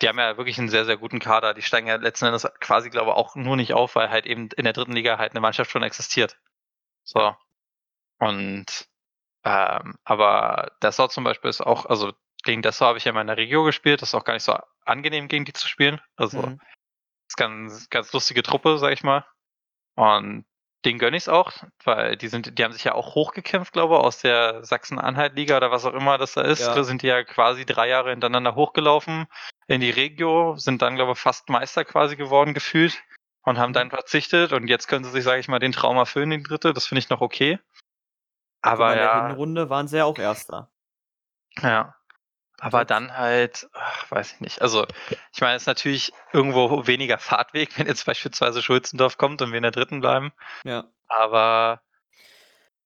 Speaker 4: die haben ja wirklich einen sehr, sehr guten Kader. Die steigen ja letzten Endes quasi, glaube ich, auch nur nicht auf, weil halt eben in der dritten Liga halt eine Mannschaft schon existiert. So. Und ähm, aber Dessau zum Beispiel ist auch, also gegen Dessau habe ich ja mal in der Region gespielt, das ist auch gar nicht so angenehm, gegen die zu spielen. Also
Speaker 3: Mhm.
Speaker 4: ist ganz, ganz lustige Truppe, sag ich mal. Und den gönne ich es auch, weil die sind, die haben sich ja auch hochgekämpft, glaube ich, aus der Sachsen-Anhalt-Liga oder was auch immer das da ist.
Speaker 3: Ja.
Speaker 4: Da sind die ja quasi drei Jahre hintereinander hochgelaufen in die Regio, sind dann, glaube ich, fast Meister quasi geworden gefühlt und haben
Speaker 3: Mhm.
Speaker 4: dann verzichtet und jetzt können sie sich, sage ich mal, den Traum erfüllen, den dritte. Das finde ich noch okay. Aber
Speaker 3: in der
Speaker 4: ja,
Speaker 3: Hinrunde waren sie ja auch Erster.
Speaker 4: ja. Aber dann halt, ach, weiß ich nicht. Also, ich meine, es ist natürlich irgendwo weniger Fahrtweg, wenn jetzt beispielsweise Schulzendorf kommt und wir in der dritten bleiben.
Speaker 3: Ja.
Speaker 4: Aber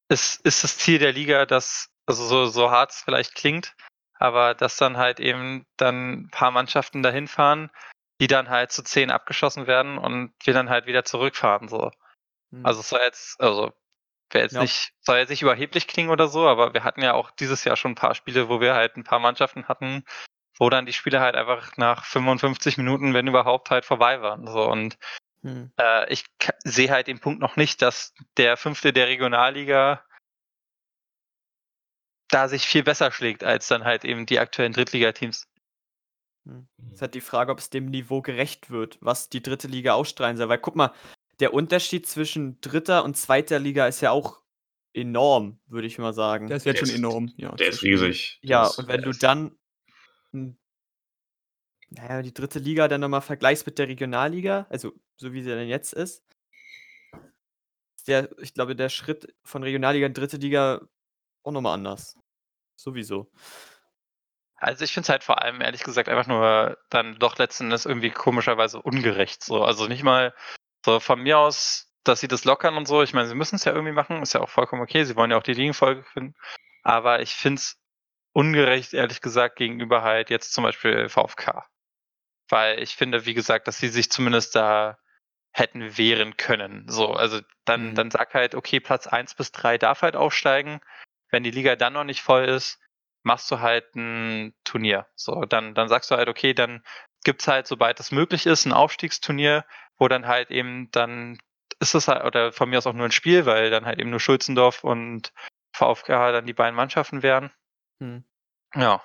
Speaker 4: es ist das Ziel der Liga, dass, also so, so hart es vielleicht klingt, aber dass dann halt eben dann ein paar Mannschaften dahin fahren, die dann halt zu zehn abgeschossen werden und wir dann halt wieder zurückfahren. So.
Speaker 3: Hm.
Speaker 4: Also es soll jetzt, also wäre jetzt
Speaker 3: Ja.
Speaker 4: nicht, soll jetzt nicht überheblich klingen oder so, aber wir hatten ja auch dieses Jahr schon ein paar Spiele, wo wir halt ein paar Mannschaften hatten, wo dann die Spiele halt einfach nach 55 Minuten, wenn überhaupt, halt vorbei waren. So und
Speaker 3: Hm.
Speaker 4: äh, ich sehe halt den Punkt noch nicht, dass der fünfte der Regionalliga da sich viel besser schlägt als dann halt eben die aktuellen Drittligateams.
Speaker 3: Es ist halt die Frage, ob es dem Niveau gerecht wird, was die dritte Liga ausstrahlen soll. Weil guck mal, der Unterschied zwischen dritter und zweiter Liga ist ja auch enorm, würde ich mal sagen.
Speaker 1: Der ist jetzt
Speaker 2: Der
Speaker 1: schon
Speaker 2: ist-
Speaker 1: enorm. Ja,
Speaker 2: Der ist riesig.
Speaker 3: Ja,
Speaker 2: ist,
Speaker 3: und wenn du dann naja, die dritte Liga dann nochmal vergleichst mit der Regionalliga, also so wie sie denn jetzt ist, ist der, ich glaube, der Schritt von Regionalliga in dritte Liga auch nochmal anders. Sowieso.
Speaker 4: Also ich finde es halt vor allem, ehrlich gesagt, einfach nur dann doch letzten Endes irgendwie komischerweise ungerecht. So. Also nicht mal so von mir aus, dass sie das lockern und so. Ich meine, sie müssen es ja irgendwie machen, ist ja auch vollkommen okay. Sie wollen ja auch die Ligenfolge finden. Aber ich finde es ungerecht, ehrlich gesagt, gegenüber halt jetzt zum Beispiel VfK. Weil ich finde, wie gesagt, dass sie sich zumindest da hätten wehren können. So, also dann,
Speaker 3: Mhm.
Speaker 4: dann sag halt, okay, Platz 1 bis 3 darf halt aufsteigen. Wenn die Liga dann noch nicht voll ist, machst du halt ein Turnier. So, dann, dann sagst du halt, okay, dann gibt es halt, sobald es möglich ist, ein Aufstiegsturnier, wo dann halt eben dann ist es halt, oder von mir aus auch nur ein Spiel, weil dann halt eben nur Schulzendorf und VfK dann die beiden Mannschaften wären.
Speaker 3: Hm.
Speaker 4: Ja.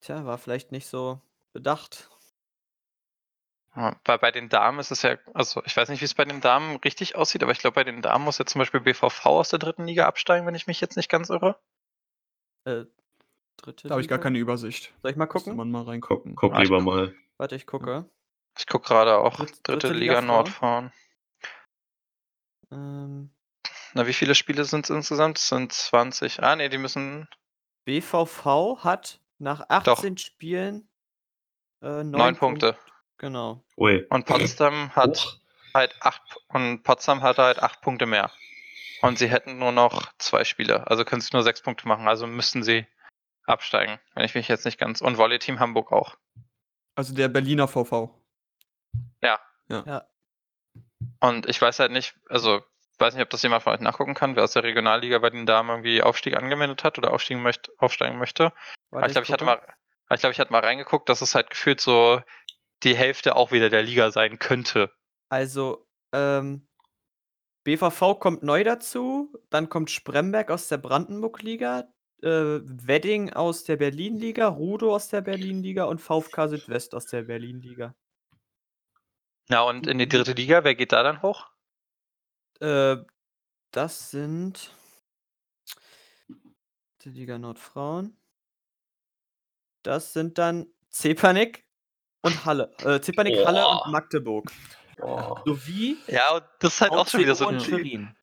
Speaker 3: Tja, war vielleicht nicht so bedacht.
Speaker 4: Ja, Weil bei den Damen ist es ja, also ich weiß nicht, wie es bei den Damen richtig aussieht, aber ich glaube, bei den Damen muss ja zum Beispiel BVV aus der dritten Liga absteigen, wenn ich mich jetzt nicht ganz irre.
Speaker 3: Äh, dritte
Speaker 1: Da habe ich gar keine Übersicht.
Speaker 3: Soll ich mal gucken?
Speaker 1: man mal
Speaker 2: Guck,
Speaker 1: reingucken.
Speaker 2: guck
Speaker 4: Ah, ich
Speaker 2: lieber
Speaker 4: guck.
Speaker 2: mal.
Speaker 3: Warte, ich gucke.
Speaker 4: Ich gucke gerade auch
Speaker 3: Dritt-
Speaker 4: dritte,
Speaker 3: dritte
Speaker 4: Liga,
Speaker 3: Liga
Speaker 4: Nord
Speaker 3: Frauen?
Speaker 4: fahren.
Speaker 3: Ähm,
Speaker 4: Na, wie viele Spiele sind es insgesamt? Es sind 20. Ah, nee, die müssen
Speaker 3: BVV hat nach 18 Spielen äh, neun,
Speaker 4: neun Punkte.
Speaker 3: Genau.
Speaker 2: Ui.
Speaker 4: Und Potsdam hat
Speaker 2: Hoch.
Speaker 4: halt acht und Potsdam hat halt acht Punkte mehr. Und sie hätten nur noch zwei Spiele, also können sie nur sechs Punkte machen, also müssten sie absteigen, wenn ich mich jetzt nicht ganz. Und Volley-Team Hamburg auch.
Speaker 1: Also der Berliner VV.
Speaker 3: Ja.
Speaker 4: Und ich weiß halt nicht, also weiß nicht, ob das jemand von euch nachgucken kann, wer aus der Regionalliga bei den Damen irgendwie Aufstieg angemeldet hat oder aufsteigen möchte, aufsteigen möchte. Aber
Speaker 3: Warte,
Speaker 4: ich glaube, ich hatte mal, ich glaube, ich hatte mal reingeguckt, dass es halt gefühlt so die Hälfte auch wieder der Liga sein könnte.
Speaker 3: Also, ähm, BVV kommt neu dazu, dann kommt Spremberg aus der Brandenburg-Liga, äh, Wedding aus der Berlin-Liga, Rudo aus der Berlin-Liga und VfK Südwest aus der Berlin-Liga.
Speaker 4: Ja, und in die dritte Liga, wer geht da dann hoch?
Speaker 3: Äh, das sind die Liga Nordfrauen. Das sind dann Zepanik und Halle. Äh, Zepanik, Halle
Speaker 2: Boah.
Speaker 3: und Magdeburg.
Speaker 2: Oh.
Speaker 3: Sowie
Speaker 4: Ja, und das ist halt auch schon wieder so ein.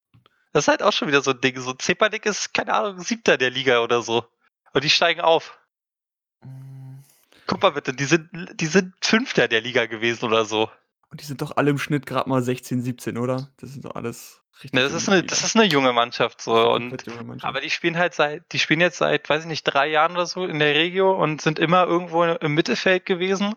Speaker 4: Das ist halt auch schon wieder so ein Ding. So Zepanik ist, keine Ahnung, siebter der Liga oder so. Und die steigen auf. Guck mal bitte, die sind, die sind Fünfter der Liga gewesen oder so.
Speaker 1: Und die sind doch alle im Schnitt gerade mal 16, 17, oder? Das sind doch alles richtig.
Speaker 4: Ne, das, ist eine, das ist eine junge Mannschaft so. Und,
Speaker 1: Mannschaft.
Speaker 4: aber die spielen halt seit, die spielen jetzt seit, weiß ich nicht, drei Jahren oder so in der Regio und sind immer irgendwo im Mittelfeld gewesen.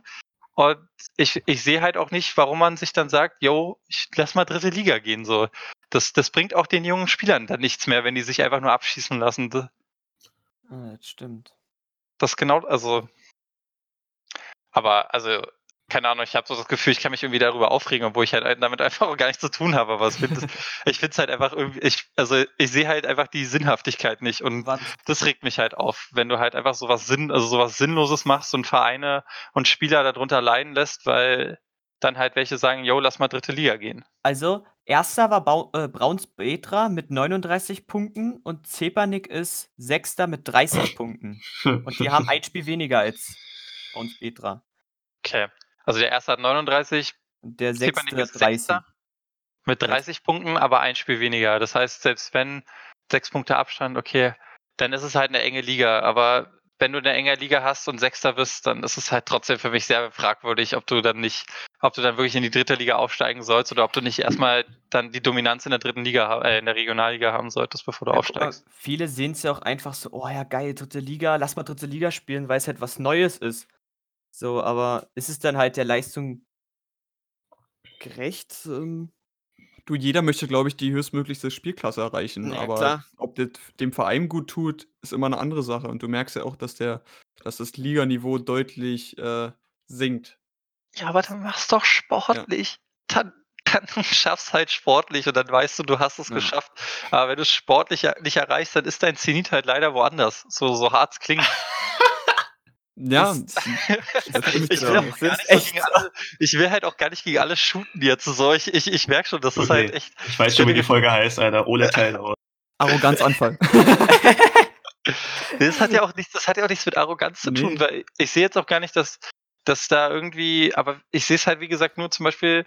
Speaker 4: Und ich, ich sehe halt auch nicht, warum man sich dann sagt, yo, ich lass mal dritte Liga gehen. So. Das, das bringt auch den jungen Spielern dann nichts mehr, wenn die sich einfach nur abschießen lassen.
Speaker 3: Ah, das stimmt.
Speaker 4: Das genau, also. Aber, also, keine Ahnung, ich habe so das Gefühl, ich kann mich irgendwie darüber aufregen, obwohl ich halt damit einfach auch gar nichts zu tun habe. Aber find, ich finde es halt einfach irgendwie, ich, also ich sehe halt einfach die Sinnhaftigkeit nicht und
Speaker 3: Was?
Speaker 4: das regt mich halt auf, wenn du halt einfach sowas Sinn, also sowas Sinnloses machst und Vereine und Spieler darunter leiden lässt, weil dann halt welche sagen, yo, lass mal dritte Liga gehen.
Speaker 3: Also, erster war Bau äh, Brauns Betra mit 39 Punkten und Zepanik ist sechster mit 30 Punkten. Und die haben ein Spiel weniger als Brauns Betra.
Speaker 4: Okay. Also der erste hat 39,
Speaker 3: Und der sechste
Speaker 4: ist
Speaker 3: 30.
Speaker 4: Sechster. Mit 30 Punkten, aber ein Spiel weniger. Das heißt, selbst wenn sechs Punkte Abstand, okay, dann ist es halt eine enge Liga. Aber wenn du eine enge Liga hast und Sechster bist, dann ist es halt trotzdem für mich sehr fragwürdig, ob du dann nicht, ob du dann wirklich in die dritte Liga aufsteigen sollst oder ob du nicht erstmal dann die Dominanz in der dritten Liga, äh, in der Regionalliga haben solltest, bevor du
Speaker 3: Ja,
Speaker 4: aufsteigst.
Speaker 3: viele sehen es ja auch einfach so, oh ja, geil, dritte Liga, lass mal dritte Liga spielen, weil es halt was Neues ist. So, aber ist es dann halt der Leistung gerecht? Ähm,
Speaker 1: Du, jeder möchte, glaube ich, die höchstmöglichste Spielklasse erreichen.
Speaker 3: Ja,
Speaker 1: aber
Speaker 3: klar.
Speaker 1: ob das dem Verein gut tut, ist immer eine andere Sache. Und du merkst ja auch, dass der, dass das Liganiveau deutlich äh, sinkt.
Speaker 4: Ja, aber dann mach's doch sportlich. Dann, dann schaff's halt sportlich und dann weißt du, du hast es
Speaker 1: Ja.
Speaker 4: geschafft. Aber wenn du es sportlich ja nicht erreichst, dann ist dein Zenit halt leider woanders. So, so hart es klingt.
Speaker 1: Ja, ich
Speaker 4: will
Speaker 1: auch.
Speaker 4: auch
Speaker 3: Das
Speaker 4: gar
Speaker 3: ist
Speaker 4: nicht so
Speaker 3: echt
Speaker 4: gegen alle, ich will halt auch gar nicht gegen alle shooten jetzt. So, ich, ich, ich merke schon, das ist
Speaker 2: Okay.
Speaker 4: halt echt.
Speaker 2: Ich weiß schon, wie die Folge heißt, Alter. Ole Teilhauer.
Speaker 1: Arroganzanfall.
Speaker 4: Das hat ja auch nichts, das hat ja auch nichts mit Arroganz zu tun,
Speaker 1: Nee.
Speaker 4: weil ich sehe jetzt auch gar nicht, dass, dass da irgendwie, aber ich sehe es halt, wie gesagt, nur zum Beispiel,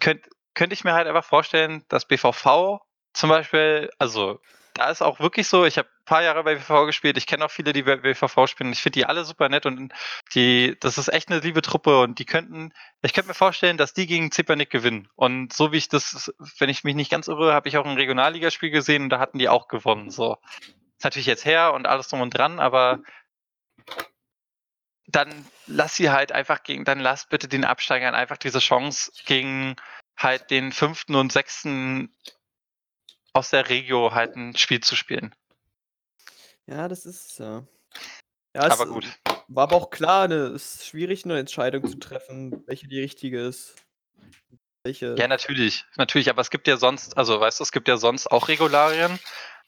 Speaker 4: könnte könnte ich mir halt einfach vorstellen, dass BVV zum Beispiel, also da ist auch wirklich so, ich habe ein paar Jahre bei BVV gespielt, ich kenne auch viele, die bei BVV spielen, ich finde die alle super nett und die, das ist echt eine liebe Truppe und die könnten, ich könnte mir vorstellen, dass die gegen Zepernick gewinnen. Und so wie ich das, wenn ich mich nicht ganz irre, habe ich auch ein Regionalligaspiel gesehen und da hatten die auch gewonnen. So. Ist natürlich jetzt her und alles drum und dran, aber dann lass sie halt einfach gegen, dann lass bitte den Absteigern einfach diese Chance gegen halt den fünften und sechsten aus der Regio halt ein Spiel zu spielen.
Speaker 3: ja, das ist. Ja, es-
Speaker 4: Aber gut.
Speaker 3: war aber auch klar, ne, es ist schwierig, eine Entscheidung zu treffen, welche die richtige ist. Welche.
Speaker 4: Ja, natürlich. Natürlich, aber es gibt ja sonst, also weißt du, es gibt ja sonst auch Regularien,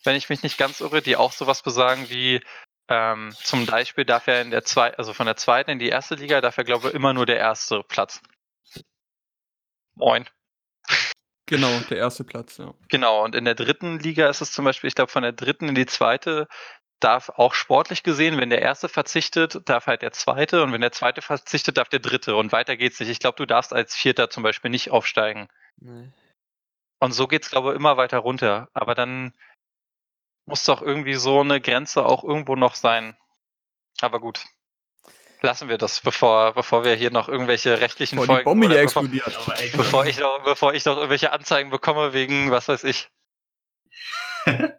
Speaker 4: wenn ich mich nicht ganz irre, die auch sowas besagen wie, ähm, zum Beispiel darf er in der zwei, also von der zweiten in die erste Liga, darf er, glaube ich, immer nur der erste Platz. Moin.
Speaker 1: Genau, der erste Platz, ja.
Speaker 4: Genau, und in der dritten Liga ist es zum Beispiel, ich glaube, von der dritten in die zweite darf auch sportlich gesehen, wenn der erste verzichtet, darf halt der zweite und wenn der zweite verzichtet, darf der dritte und weiter geht's nicht. Ich glaube, du darfst als Vierter zum Beispiel nicht aufsteigen.
Speaker 3: Nee.
Speaker 4: Und so geht's, glaube ich, immer weiter runter. Aber dann muss doch irgendwie so eine Grenze auch irgendwo noch sein. Aber gut. Lassen wir das, bevor, bevor wir hier noch irgendwelche rechtlichen
Speaker 1: die
Speaker 4: Folgen
Speaker 1: Bombe hier
Speaker 4: bevor,
Speaker 1: explodiert.
Speaker 4: Bevor, ich noch, bevor ich noch irgendwelche Anzeigen bekomme wegen was weiß ich.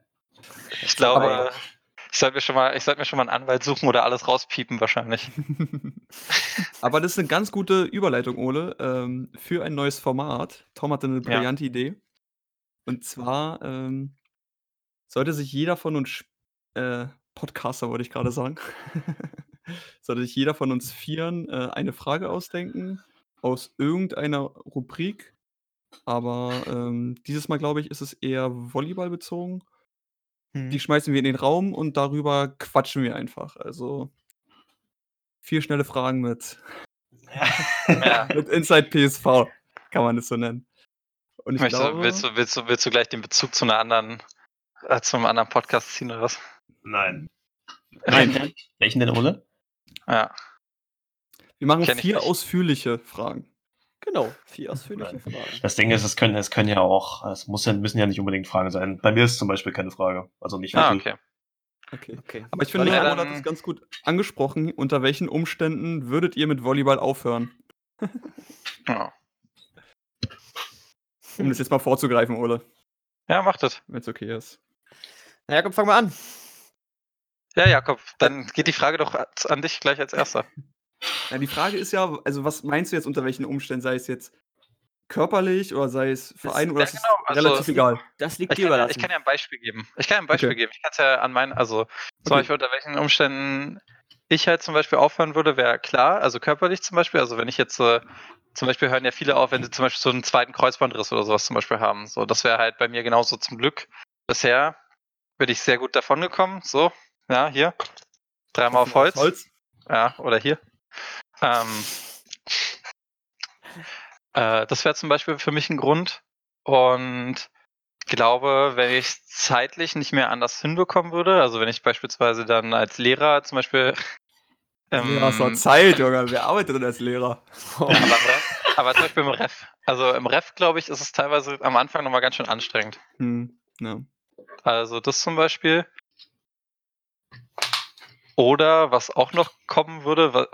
Speaker 4: Ich glaube,
Speaker 1: Aber-
Speaker 4: ich sollte mir schon mal, ich sollte mir schon mal einen Anwalt suchen oder alles rauspiepen wahrscheinlich.
Speaker 1: Aber das ist eine ganz gute Überleitung, Ole, ähm, für ein neues Format. Tom hatte eine
Speaker 4: Ja.
Speaker 1: brillante Idee. Und zwar ähm, sollte sich jeder von uns, äh, Podcaster wollte ich gerade sagen, sollte sich jeder von uns Vieren äh, eine Frage ausdenken aus irgendeiner Rubrik. Aber ähm, dieses Mal, glaube ich, ist es eher Volleyball bezogen.
Speaker 3: Hm.
Speaker 1: Die schmeißen wir in den Raum und darüber quatschen wir einfach. Also vier schnelle Fragen mit
Speaker 4: Ja.
Speaker 1: mit Inside PSV, kann man es so nennen. Und ich
Speaker 4: Möchtest, du-
Speaker 1: glaube,
Speaker 4: willst, du, willst, du, willst du gleich den Bezug zu einer anderen, äh, zu einem anderen Podcast ziehen oder was?
Speaker 2: Nein.
Speaker 1: Nein.
Speaker 2: Welchen denn? Welchen denn, Ole?
Speaker 4: Ja.
Speaker 1: wir machen
Speaker 4: kenn
Speaker 1: vier ausführliche Fragen.
Speaker 3: Genau, vier ausführliche
Speaker 2: Nein.
Speaker 3: Fragen.
Speaker 2: Das Ding ist, es können, es können ja auch, es muss ja, müssen ja nicht unbedingt Fragen sein. Bei mir ist zum Beispiel keine Frage. Also nicht
Speaker 4: Ah,
Speaker 2: wirklich.
Speaker 4: okay.
Speaker 1: Okay.
Speaker 3: Okay.
Speaker 1: Aber ich finde,
Speaker 4: Ja,
Speaker 1: Roland
Speaker 4: dann-
Speaker 1: hat es ganz gut angesprochen. Unter welchen Umständen würdet ihr mit Volleyball aufhören?
Speaker 4: Ja.
Speaker 1: Um das jetzt mal vorzugreifen, Ole,
Speaker 4: ja, mach das.
Speaker 1: wenn es okay ist.
Speaker 3: Na ja, komm, fang mal an.
Speaker 4: Ja, Jakob, dann geht die Frage doch an dich gleich als erster.
Speaker 1: Ja, die Frage ist ja, also was meinst du jetzt unter welchen Umständen? Sei es jetzt körperlich oder sei es Verein oder
Speaker 4: ja,
Speaker 1: ist
Speaker 4: genau, also-
Speaker 1: relativ egal?
Speaker 3: Das liegt
Speaker 4: Ich
Speaker 3: dir
Speaker 4: kann, ja-
Speaker 3: überlassen.
Speaker 4: ich kann ja ein Beispiel geben. Ich kann ja ein Beispiel
Speaker 1: Okay.
Speaker 4: geben. Ich kann es ja an meinen, also zum
Speaker 1: Okay.
Speaker 4: Beispiel unter welchen Umständen ich halt zum Beispiel aufhören würde, wäre klar, also körperlich zum Beispiel, also wenn ich jetzt äh, zum Beispiel hören ja viele auf, wenn sie zum Beispiel so einen zweiten Kreuzbandriss oder sowas zum Beispiel haben. So, das wäre halt bei mir genauso zum Glück. Bisher bin ich sehr gut davon gekommen. So, ja, hier. Dreimal auf Holz.
Speaker 1: Holz?
Speaker 4: Ja, oder hier. Ähm, äh, das wäre zum Beispiel für mich ein Grund. Und glaube, wenn ich es zeitlich nicht mehr anders hinbekommen würde, also wenn ich beispielsweise dann als Lehrer zum Beispiel. ähm,
Speaker 1: Ja, so Zeit, Junge. Wer arbeitet denn als Lehrer?
Speaker 4: ja, aber, Ref, aber zum Beispiel im Ref. Also im Ref, glaube ich, ist es teilweise am Anfang nochmal ganz schön anstrengend.
Speaker 1: Hm, ja.
Speaker 4: Also das zum Beispiel. Oder was auch noch kommen würde,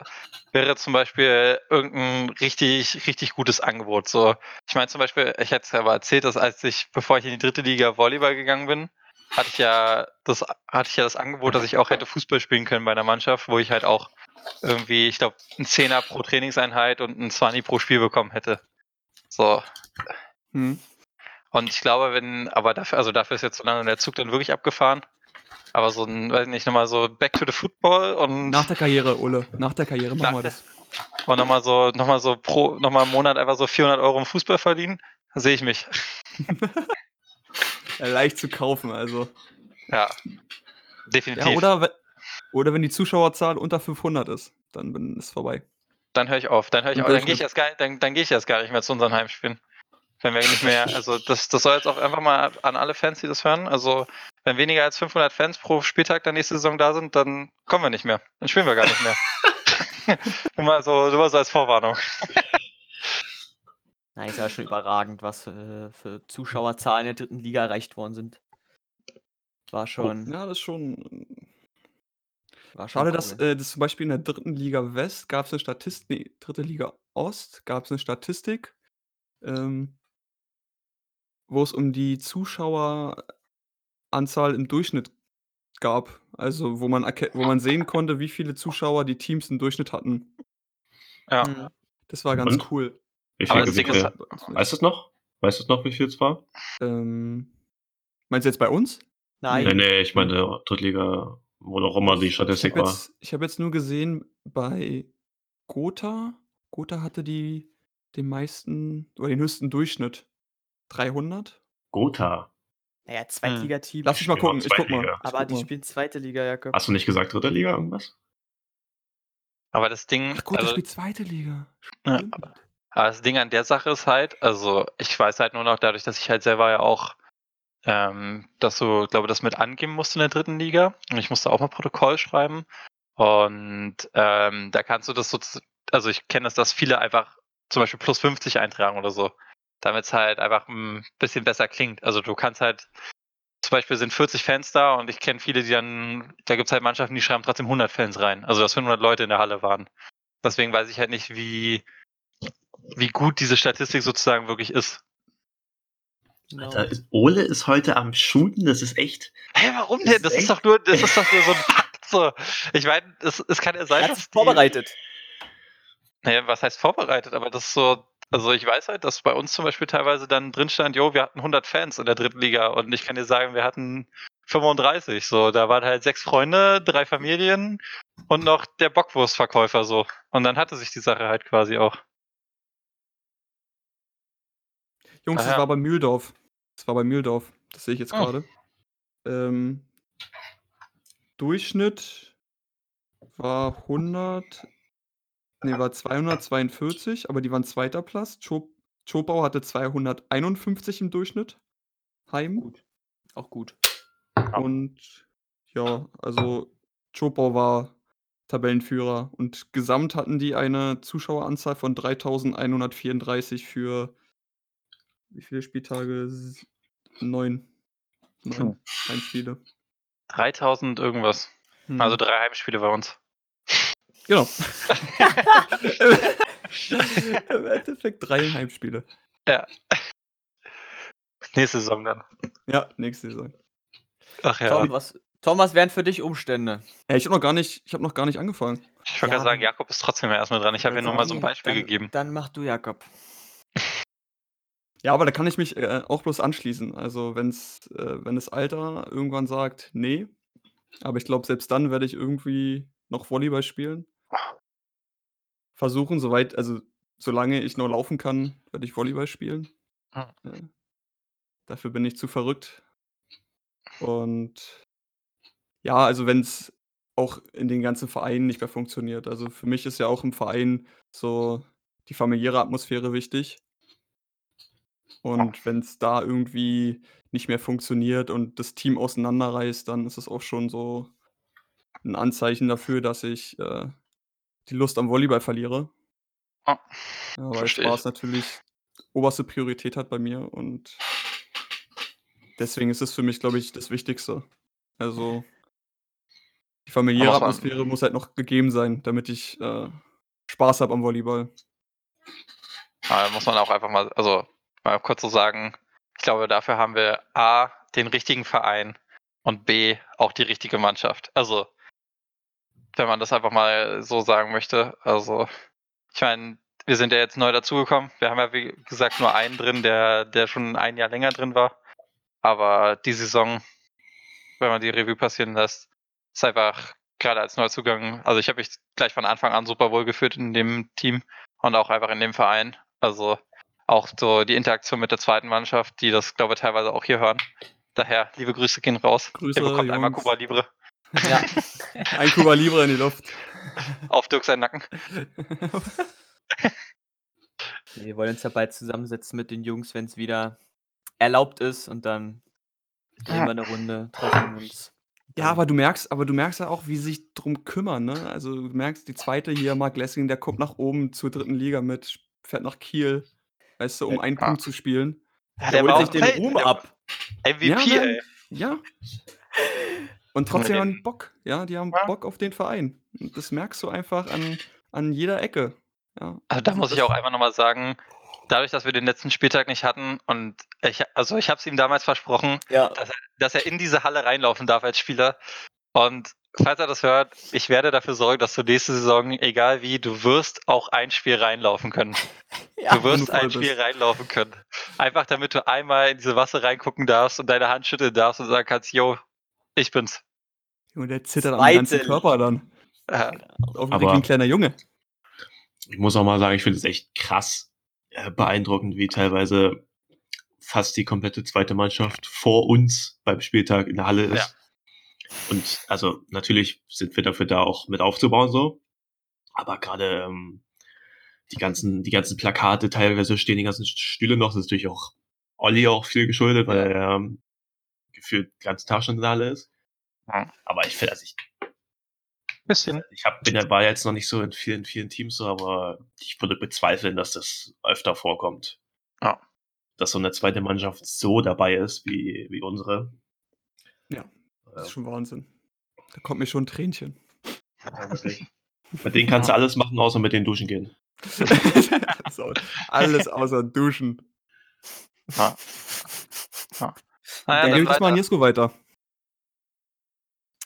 Speaker 4: wäre zum Beispiel irgendein richtig, richtig gutes Angebot. So, ich meine zum Beispiel, ich hätte es ja mal erzählt, dass als ich, bevor ich in die dritte Liga Volleyball gegangen bin, hatte ich ja das, hatte ich ja das Angebot, dass ich auch hätte Fußball spielen können bei einer Mannschaft, wo ich halt auch irgendwie, ich glaube, einen Zehner pro Trainingseinheit und einen 20 pro Spiel bekommen hätte. So,
Speaker 1: Hm.
Speaker 4: und ich glaube, wenn, aber dafür, also dafür ist jetzt so lange der Zug dann wirklich abgefahren. Aber so ein, weiß nicht, nochmal so back to the football und,
Speaker 1: Nach der Karriere, Ole. Nach der Karriere machen wir das.
Speaker 4: und nochmal so, nochmal so pro, nochmal im Monat einfach so 400 Euro im Fußball verdienen, sehe ich mich.
Speaker 1: Ja, leicht zu kaufen, also.
Speaker 4: Ja.
Speaker 1: Ja,
Speaker 4: Definitiv.
Speaker 1: oder, we- oder wenn die Zuschauerzahl unter 500 ist, dann ist vorbei.
Speaker 4: Dann höre ich auf. Dann höre ich auf. Dann gehe ich erst gar, dann, dann gehe ich erst gar nicht mehr zu unseren Heimspielen. Wenn wir nicht mehr, also das, das soll jetzt auch einfach mal an alle Fans, die das hören. Also wenn weniger als 500 Fans pro Spieltag der nächste Saison da sind, dann kommen wir nicht mehr. Dann spielen wir gar nicht mehr. nur, mal so, nur mal so als Vorwarnung.
Speaker 3: Na, ist ja schon überragend, was für, für Zuschauerzahlen in der dritten Liga erreicht worden sind. War schon.
Speaker 1: Ja, das ist schon.
Speaker 3: War schon
Speaker 1: Schade, dass, äh, das zum Beispiel in der dritten Liga West gab es eine Statistik, nee, dritte Liga Ost gab es eine Statistik, ähm, wo es um die Zuschaueranzahl im Durchschnitt gab. Also wo man, wo man sehen konnte, wie viele Zuschauer die Teams im Durchschnitt hatten.
Speaker 4: Ja.
Speaker 3: Mhm.
Speaker 1: Das war ganz
Speaker 2: Und?
Speaker 1: cool.
Speaker 2: Wie
Speaker 4: Aber
Speaker 2: viel,
Speaker 4: das
Speaker 2: wie viel,
Speaker 4: ist-
Speaker 2: weißt du es noch? Weißt du es noch, wie viel es war?
Speaker 1: Ähm, meinst du jetzt bei uns?
Speaker 3: Nein.
Speaker 2: Nee, nee, ich meine Drittliga Wo auch immer die
Speaker 1: Ich
Speaker 2: Statistik
Speaker 1: habe
Speaker 2: war.
Speaker 1: jetzt, ich hab jetzt nur gesehen, bei Gotha, Gotha hatte die den meisten oder den höchsten Durchschnitt. 300?
Speaker 2: Gotha.
Speaker 3: Naja, Zweitligateam.
Speaker 1: Lass mich mal gucken, ich guck mal.
Speaker 3: Aber
Speaker 1: guck
Speaker 3: die
Speaker 1: mal.
Speaker 3: spielen zweite Liga, Jakob.
Speaker 2: Hast du nicht gesagt dritte Liga irgendwas?
Speaker 4: Aber das Ding,
Speaker 1: Ach, Gotha
Speaker 4: also,
Speaker 1: spielt zweite Liga.
Speaker 4: ja, aber das Ding an der Sache ist halt, also ich weiß halt nur noch dadurch, dass ich halt selber ja auch ähm, das so, glaube das mit angeben musste in der dritten Liga. Und ich musste auch mal Protokoll schreiben. Und ähm, da kannst du das so, also ich kenne das, dass viele einfach zum Beispiel plus 50 eintragen oder so. Damit es halt einfach ein bisschen besser klingt. Also du kannst halt, zum Beispiel sind 40 Fans da und ich kenne viele, die dann, da gibt es halt Mannschaften, die schreiben trotzdem 100 Fans rein. Also dass 500 Leute in der Halle waren. Deswegen weiß ich halt nicht, wie, wie gut diese Statistik sozusagen wirklich ist.
Speaker 3: Genau.
Speaker 2: Alter, ist, Ole ist heute am Shooten, das ist echt.
Speaker 4: Hä, warum
Speaker 2: Das
Speaker 4: denn?
Speaker 2: ist
Speaker 4: Das ist doch nur, das ist doch nur so ein Fakt. So. Ich meine, es, es kann ja sein,
Speaker 3: Er hat vorbereitet.
Speaker 4: Naja, was heißt vorbereitet? Aber das ist so, also ich weiß halt, dass bei uns zum Beispiel teilweise dann drin stand, jo, wir hatten 100 Fans in der dritten Liga und ich kann dir sagen, wir hatten 35. So, da waren halt sechs Freunde, drei Familien und noch der Bockwurstverkäufer so. Und dann hatte sich die Sache halt quasi auch.
Speaker 1: Jungs,
Speaker 4: Ah,
Speaker 1: das
Speaker 4: ja.
Speaker 1: war bei Mühldorf. Das war bei Mühldorf. Das sehe ich jetzt
Speaker 4: Oh.
Speaker 1: gerade. Ähm, Durchschnitt war 100, nee, war 242, aber die waren zweiter Platz. Cho- Chopau hatte 251 im Durchschnitt. Heim.
Speaker 3: Gut. Auch gut.
Speaker 1: Und ja, also Chopau war Tabellenführer und gesamt hatten die eine Zuschaueranzahl von 3134 für wie viele Spieltage? Neun. Neun Heimspiele.
Speaker 4: 3000 irgendwas.
Speaker 1: Hm.
Speaker 4: Also drei Heimspiele bei uns.
Speaker 1: Genau. Im Endeffekt drei Heimspiele.
Speaker 4: Nächste Saison dann.
Speaker 1: Ja, nächste Saison.
Speaker 4: Ach ja.
Speaker 3: Tom, was, Tom, was wären für dich Umstände?
Speaker 1: Ja, ich habe noch gar nicht, ich habe noch gar nicht angefangen.
Speaker 4: Ich wollte
Speaker 3: Ja,
Speaker 4: gerade sagen, Jakob ist trotzdem erstmal dran. Ich habe ja nur mal so ein Beispiel
Speaker 3: dann,
Speaker 4: gegeben.
Speaker 3: Dann mach du, Jakob.
Speaker 1: Ja, aber da kann ich mich äh, auch bloß anschließen. Also wenn's, äh, wenn das Alter irgendwann sagt, nee, aber ich glaube, selbst dann werde ich irgendwie noch Volleyball spielen. Versuchen, soweit, also solange ich noch laufen kann, werde ich Volleyball spielen.
Speaker 4: Ah.
Speaker 1: Dafür bin ich zu verrückt. Und ja, also wenn es auch in den ganzen Vereinen nicht mehr funktioniert. Also für mich ist ja auch im Verein so die familiäre Atmosphäre wichtig. Und wenn es da irgendwie nicht mehr funktioniert und das Team auseinanderreißt, dann ist es auch schon so ein Anzeichen dafür, dass ich äh, die Lust am Volleyball verliere.
Speaker 4: Ah,
Speaker 1: Ja, weil Spaß
Speaker 4: ich.
Speaker 1: natürlich oberste Priorität hat bei mir und deswegen ist es für mich, glaube ich, das Wichtigste. Also die familiäre Atmosphäre muss halt noch gegeben sein, damit ich äh, Spaß habe am Volleyball.
Speaker 4: Da muss man auch einfach mal, also mal kurz so sagen, ich glaube, dafür haben wir A, den richtigen Verein und B, auch die richtige Mannschaft. Also, wenn man das einfach mal so sagen möchte. Also, ich meine, wir sind ja jetzt neu dazugekommen. Wir haben ja, wie gesagt, nur einen drin, der, der schon ein Jahr länger drin war. Aber die Saison, wenn man die Revue passieren lässt, ist einfach gerade als Neuzugang, also ich habe mich gleich von Anfang an super wohl gefühlt in dem Team und auch einfach in dem Verein. Also auch so die Interaktion mit der zweiten Mannschaft, die das, glaube ich, teilweise auch hier hören. Daher, liebe Grüße gehen raus.
Speaker 1: Grüße,
Speaker 4: Ihr bekommt einmal
Speaker 1: Jungs.
Speaker 4: Cuba Libre
Speaker 3: Ja.
Speaker 1: Ein Kuba Libre in die Luft.
Speaker 4: auf Dirk seinen Nacken.
Speaker 3: Wir wollen uns ja bald zusammensetzen mit den Jungs, wenn es wieder erlaubt ist und dann drehen wir eine Runde, treffen uns.
Speaker 1: Ja, aber du merkst, aber du merkst ja auch, wie sie sich drum kümmern, ne? Also du merkst, die zweite hier, Mark Lessing, der kommt nach oben zur dritten Liga mit, fährt nach Kiel, weißt du, um
Speaker 3: Ja.
Speaker 1: einen
Speaker 4: Ah.
Speaker 1: Punkt zu spielen.
Speaker 4: Ja,
Speaker 3: Der
Speaker 4: war
Speaker 3: holt sich den Ruhm
Speaker 4: der-
Speaker 3: ab.
Speaker 4: MVP,
Speaker 1: Ja, ne?
Speaker 4: ey.
Speaker 1: Ja. Und trotzdem haben die Bock, ja, die haben
Speaker 4: Ja.
Speaker 1: Bock auf den Verein. Und das merkst du einfach an, an jeder Ecke. Ja.
Speaker 4: Also da muss ich auch einfach nochmal sagen, dadurch, dass wir den letzten Spieltag nicht hatten und ich, also ich habe es ihm damals versprochen,
Speaker 3: Ja.
Speaker 4: dass er in diese Halle reinlaufen darf als Spieler. Und falls er das hört, ich werde dafür sorgen, dass du nächste Saison, egal wie, du wirst auch ein Spiel reinlaufen können.
Speaker 3: Ja,
Speaker 4: du wirst
Speaker 1: du
Speaker 4: ein Spiel
Speaker 1: bist.
Speaker 4: reinlaufen können. Einfach damit du einmal in diese Wasser reingucken darfst und deine Hand schütteln darfst und sagen kannst, yo, ich bin's.
Speaker 1: Junge, der zittert am ganzen Körper dann.
Speaker 4: Ja.
Speaker 1: Auf wie ein kleiner Junge.
Speaker 2: Ich muss auch mal sagen, ich finde es echt krass äh, beeindruckend, wie teilweise fast die komplette zweite Mannschaft vor uns beim Spieltag in der Halle ist.
Speaker 4: Ja.
Speaker 2: Und also natürlich sind wir dafür da auch mit aufzubauen so. Aber gerade ähm, die ganzen, die ganzen Plakate, teilweise stehen die ganzen Stühle noch. Das ist natürlich auch Olli auch viel geschuldet, weil er ähm, gefühlt ganzen Tag schon in der Halle ist.
Speaker 4: Ja.
Speaker 2: Aber ich finde, also ich
Speaker 4: Bisschen.
Speaker 2: ich hab, bin ja, war jetzt noch nicht so in vielen, vielen Teams so, aber ich würde bezweifeln, dass das öfter vorkommt.
Speaker 4: Ja.
Speaker 2: Dass so eine zweite Mannschaft so dabei ist wie, wie unsere.
Speaker 1: Ja, Das ist schon Wahnsinn. Da kommt mir schon ein Tränchen.
Speaker 2: mit denen kannst du alles machen, außer mit denen duschen gehen.
Speaker 1: alles, au- alles außer Duschen.
Speaker 4: Ja. Ja. Naja,
Speaker 1: Dann
Speaker 4: dann
Speaker 1: gebe ich das mal an
Speaker 4: weiter.
Speaker 1: Jesko weiter.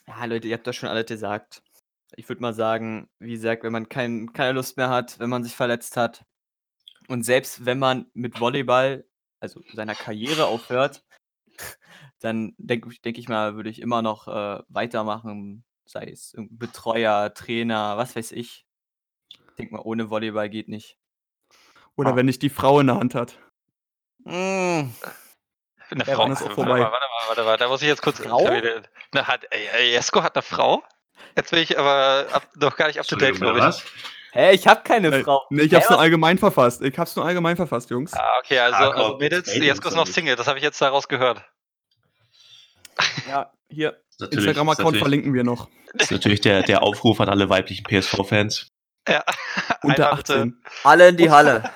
Speaker 3: Ja, Leute, ihr habt das schon alles gesagt. Ich würde mal sagen, wie gesagt, wenn man kein, keine Lust mehr hat, wenn man sich verletzt hat und selbst wenn man mit Volleyball, also seiner Karriere aufhört, dann denke denk ich mal, würde ich immer noch äh, weitermachen, sei es Betreuer, Trainer, was weiß ich. Ich denke mal, ohne Volleyball geht nicht.
Speaker 1: Oder
Speaker 4: Ah.
Speaker 1: wenn dich die Frau in der Hand hat.
Speaker 3: Mm,
Speaker 4: Eine
Speaker 3: Ja,
Speaker 4: Frau.
Speaker 1: ist auch
Speaker 4: Warte
Speaker 1: vorbei.
Speaker 4: mal, warte mal, warte mal, da muss ich jetzt kurz.
Speaker 3: Frau?
Speaker 4: Na, hat, ey, Jesko hat eine Frau? Jetzt bin ich aber ab, noch gar nicht up to date, glaube ich.
Speaker 3: Hä, ich habe keine
Speaker 1: Äh,
Speaker 3: Frau.
Speaker 1: Nee, ich hab's
Speaker 3: Hä,
Speaker 1: nur allgemein verfasst. Ich hab's nur allgemein verfasst, Jungs.
Speaker 4: Ah, okay, also,
Speaker 2: Ah,
Speaker 4: also Mädels, Jesko ist noch. Single, das habe ich jetzt daraus gehört.
Speaker 3: Ja, hier.
Speaker 1: Instagram-Account verlinken wir noch.
Speaker 2: ist natürlich der, der Aufruf an alle weiblichen PSV-Fans.
Speaker 4: Ja.
Speaker 1: Unter
Speaker 4: Einmal bitte-
Speaker 1: 18.
Speaker 3: Alle in die Halle.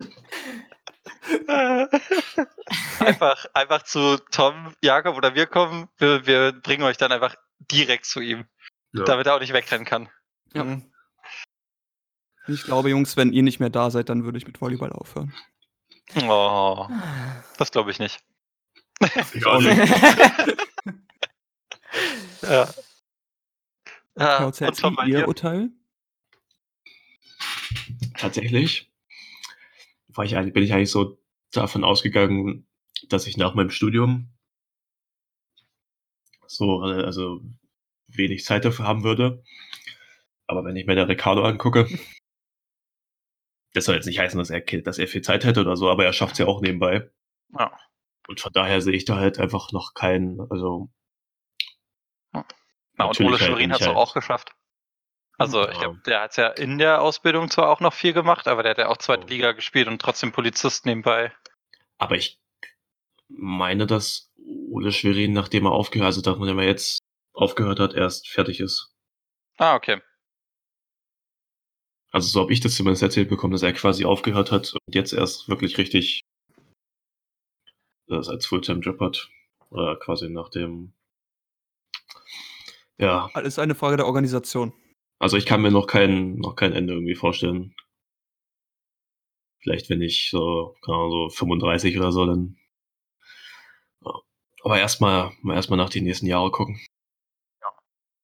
Speaker 4: einfach, einfach zu Tom, Jakob oder wir kommen. Wir, wir bringen euch dann einfach direkt zu ihm,
Speaker 2: Ja.
Speaker 4: damit er auch nicht wegrennen kann.
Speaker 1: Ja.
Speaker 3: Mhm.
Speaker 1: Ich glaube, Jungs, wenn ihr nicht mehr da seid, dann würde ich mit Volleyball aufhören.
Speaker 4: Oh, das glaube ich nicht.
Speaker 2: Ich auch nicht.
Speaker 4: Ja. Ja,
Speaker 1: Herr
Speaker 4: und Tom,
Speaker 1: ihr? Urteil?
Speaker 2: Tatsächlich war ich, eigentlich- bin ich eigentlich so davon ausgegangen, dass ich nach meinem Studium so, äh, also wenig Zeit dafür haben würde. Aber wenn ich mir der Ricardo angucke, das soll jetzt nicht heißen, dass er, dass er viel Zeit hätte oder so, aber er schafft es ja auch nebenbei.
Speaker 4: Ja.
Speaker 2: Und von daher sehe ich da halt einfach noch keinen, also
Speaker 4: Na, und Ole
Speaker 2: halt,
Speaker 4: Schwerin
Speaker 2: wenn
Speaker 4: hat es
Speaker 2: ich
Speaker 4: auch
Speaker 2: halt-
Speaker 4: geschafft. Also, ich glaube, der hat ja in der Ausbildung zwar auch noch viel gemacht, aber der hat ja auch zweite
Speaker 2: Oh.
Speaker 4: Liga gespielt und trotzdem Polizist nebenbei.
Speaker 2: Aber ich meine, dass Ole Schwerin, nachdem er aufgehört, also nachdem er jetzt aufgehört hat, erst fertig ist.
Speaker 4: Ah, okay.
Speaker 2: Also so habe ich das zumindest erzählt bekommen, dass er quasi aufgehört hat und jetzt erst wirklich richtig das als Fulltime-Job hat. Oder quasi nach dem. Ja,
Speaker 1: Alles eine Frage der Organisation.
Speaker 2: Also ich kann mir noch kein, noch kein Ende irgendwie vorstellen. Vielleicht, wenn ich so, keine Ahnung, so 35 oder so, dann. Ja. Aber erstmal, mal erstmal nach die nächsten Jahre gucken.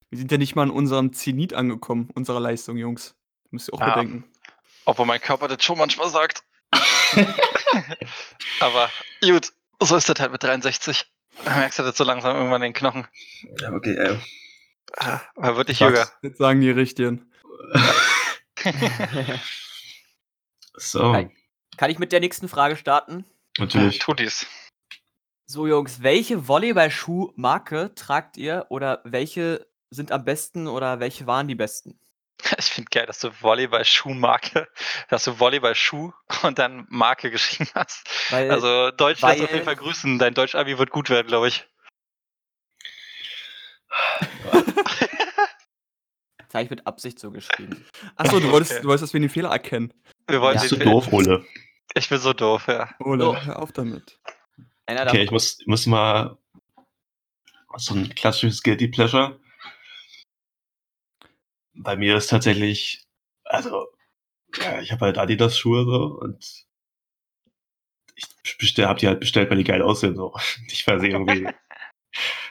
Speaker 1: Wir sind ja nicht mal an unserem Zenit angekommen, unserer Leistung, Jungs. Müsst ihr auch
Speaker 4: Ja.
Speaker 1: bedenken.
Speaker 4: Obwohl mein Körper das schon manchmal sagt. aber gut, so ist das halt mit 63. Da merkst du das so langsam irgendwann in den Knochen.
Speaker 2: Ja, okay, äh.
Speaker 4: Ah, Man wird nicht jünger.
Speaker 1: Jetzt sagen die Richtigen.
Speaker 2: So.
Speaker 3: Kann ich mit der nächsten Frage starten?
Speaker 2: natürlich.
Speaker 4: Tu dies.
Speaker 3: So, Jungs, welche Volleyballschuhmarke tragt ihr oder welche sind am besten oder welche waren die besten?
Speaker 4: Ich finde geil, dass du Volleyball-Schuh-Marke, dass du Volleyball-Schuh und dann Marke geschrieben hast.
Speaker 3: Weil,
Speaker 4: Also Deutsch lässt auf jeden Fall grüßen. Dein Deutsch-Abi wird gut werden, glaube ich.
Speaker 3: das habe ich mit Absicht so geschrieben.
Speaker 1: Achso, du wolltest,
Speaker 4: Okay.
Speaker 1: du wolltest, dass wir den Fehler erkennen.
Speaker 4: Wir wollen
Speaker 3: Ja.
Speaker 2: Bist du doof, Ole?
Speaker 4: Ich bin so doof, ja.
Speaker 1: Ole,
Speaker 3: So.
Speaker 1: hör auf damit.
Speaker 3: Einer
Speaker 2: Okay, ich muss, muss mal so ein klassisches Guilty Pleasure. Bei mir ist tatsächlich, also, ja, ich habe halt Adidas Schuhe so und ich bestell, hab die halt bestellt, weil die geil aussehen so. Ich weiß nicht irgendwie,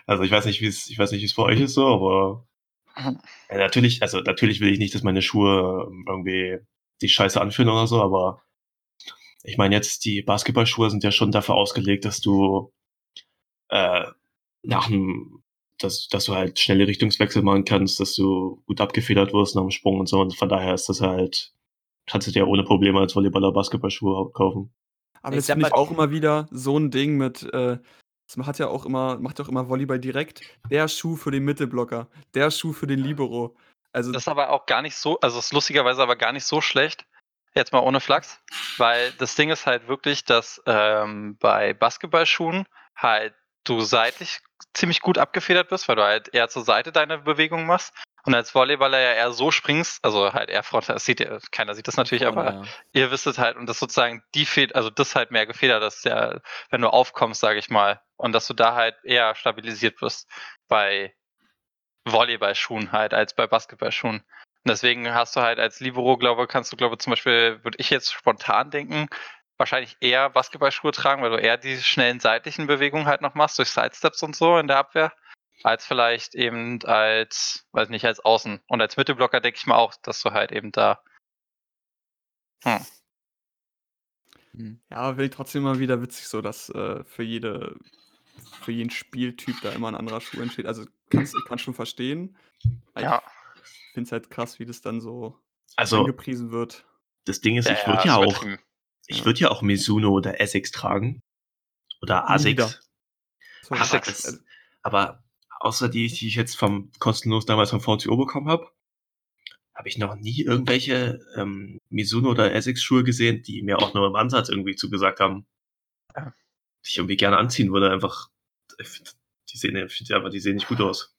Speaker 2: also ich weiß nicht, wie es, ich weiß nicht, wie es bei euch ist so, aber ja, natürlich, also natürlich will ich nicht, dass meine Schuhe ähm, irgendwie sich scheiße anfühlen oder so, aber ich meine jetzt, die Basketballschuhe sind ja schon dafür ausgelegt, dass du äh, nach dem, dass, dass du halt schnelle Richtungswechsel machen kannst, dass du gut abgefedert wirst nach dem Sprung und so. Und von daher ist das halt, kannst du dir ohne Probleme als Volleyballer Basketballschuhe kaufen.
Speaker 1: Aber
Speaker 3: Ich
Speaker 1: das finde ich auch immer wieder so ein Ding mit, äh, das hat ja auch immer, macht ja auch immer Volleyball direkt. Der Schuh für den Mittelblocker, der Schuh für den Libero. Also
Speaker 4: Das ist aber auch gar nicht so, also ist lustigerweise aber gar nicht so schlecht. Jetzt mal ohne Flachs, weil das Ding ist halt wirklich, dass ähm, bei Basketballschuhen halt du seitlich ziemlich gut abgefedert bist, weil du halt eher zur Seite deine Bewegung machst und als Volleyballer ja eher so springst, also halt eher frontal, das sieht ja, keiner sieht das natürlich, aber
Speaker 3: Ja.
Speaker 4: ihr wisst es halt und das sozusagen die Fed also das halt mehr gefedert, dass ja, wenn du aufkommst, sage ich mal, und dass du da halt eher stabilisiert wirst bei Volleyballschuhen halt als bei Basketballschuhen. Und deswegen hast du halt als Libero, glaube kannst du, glaube zum Beispiel, würde ich jetzt spontan denken, wahrscheinlich eher Basketballschuhe tragen, weil du eher die schnellen seitlichen Bewegungen halt noch machst, durch Sidesteps und so in der Abwehr, als vielleicht eben als, weiß nicht, als Außen. Und als Mittelblocker denke ich mal auch, dass du halt eben da
Speaker 3: Hm.
Speaker 1: Ja, aber finde ich trotzdem immer wieder witzig so, dass äh, für jede, für jeden Spieltyp da immer ein anderer Schuh entsteht. Also kannst, ich kann schon verstehen.
Speaker 4: Ja.
Speaker 1: Ich finde es halt krass, wie das dann so
Speaker 2: Also,
Speaker 1: angepriesen wird.
Speaker 2: das Ding ist,
Speaker 4: Ja,
Speaker 2: ich
Speaker 4: ja,
Speaker 2: würde ja auch, ich
Speaker 1: Ja.
Speaker 2: würde ja auch Mizuno oder Essex tragen. Oder. Asics. Aber,
Speaker 4: Asics.
Speaker 2: das, aber außer die, die ich jetzt vom kostenlos damals vom VCO bekommen habe, habe ich noch nie irgendwelche ähm, Mizuno oder Essex Schuhe gesehen, die mir auch nur im Ansatz irgendwie zugesagt haben.
Speaker 4: Ja.
Speaker 2: Die ich irgendwie gerne anziehen würde. Einfach, die sehen, einfach, die sehen nicht gut aus.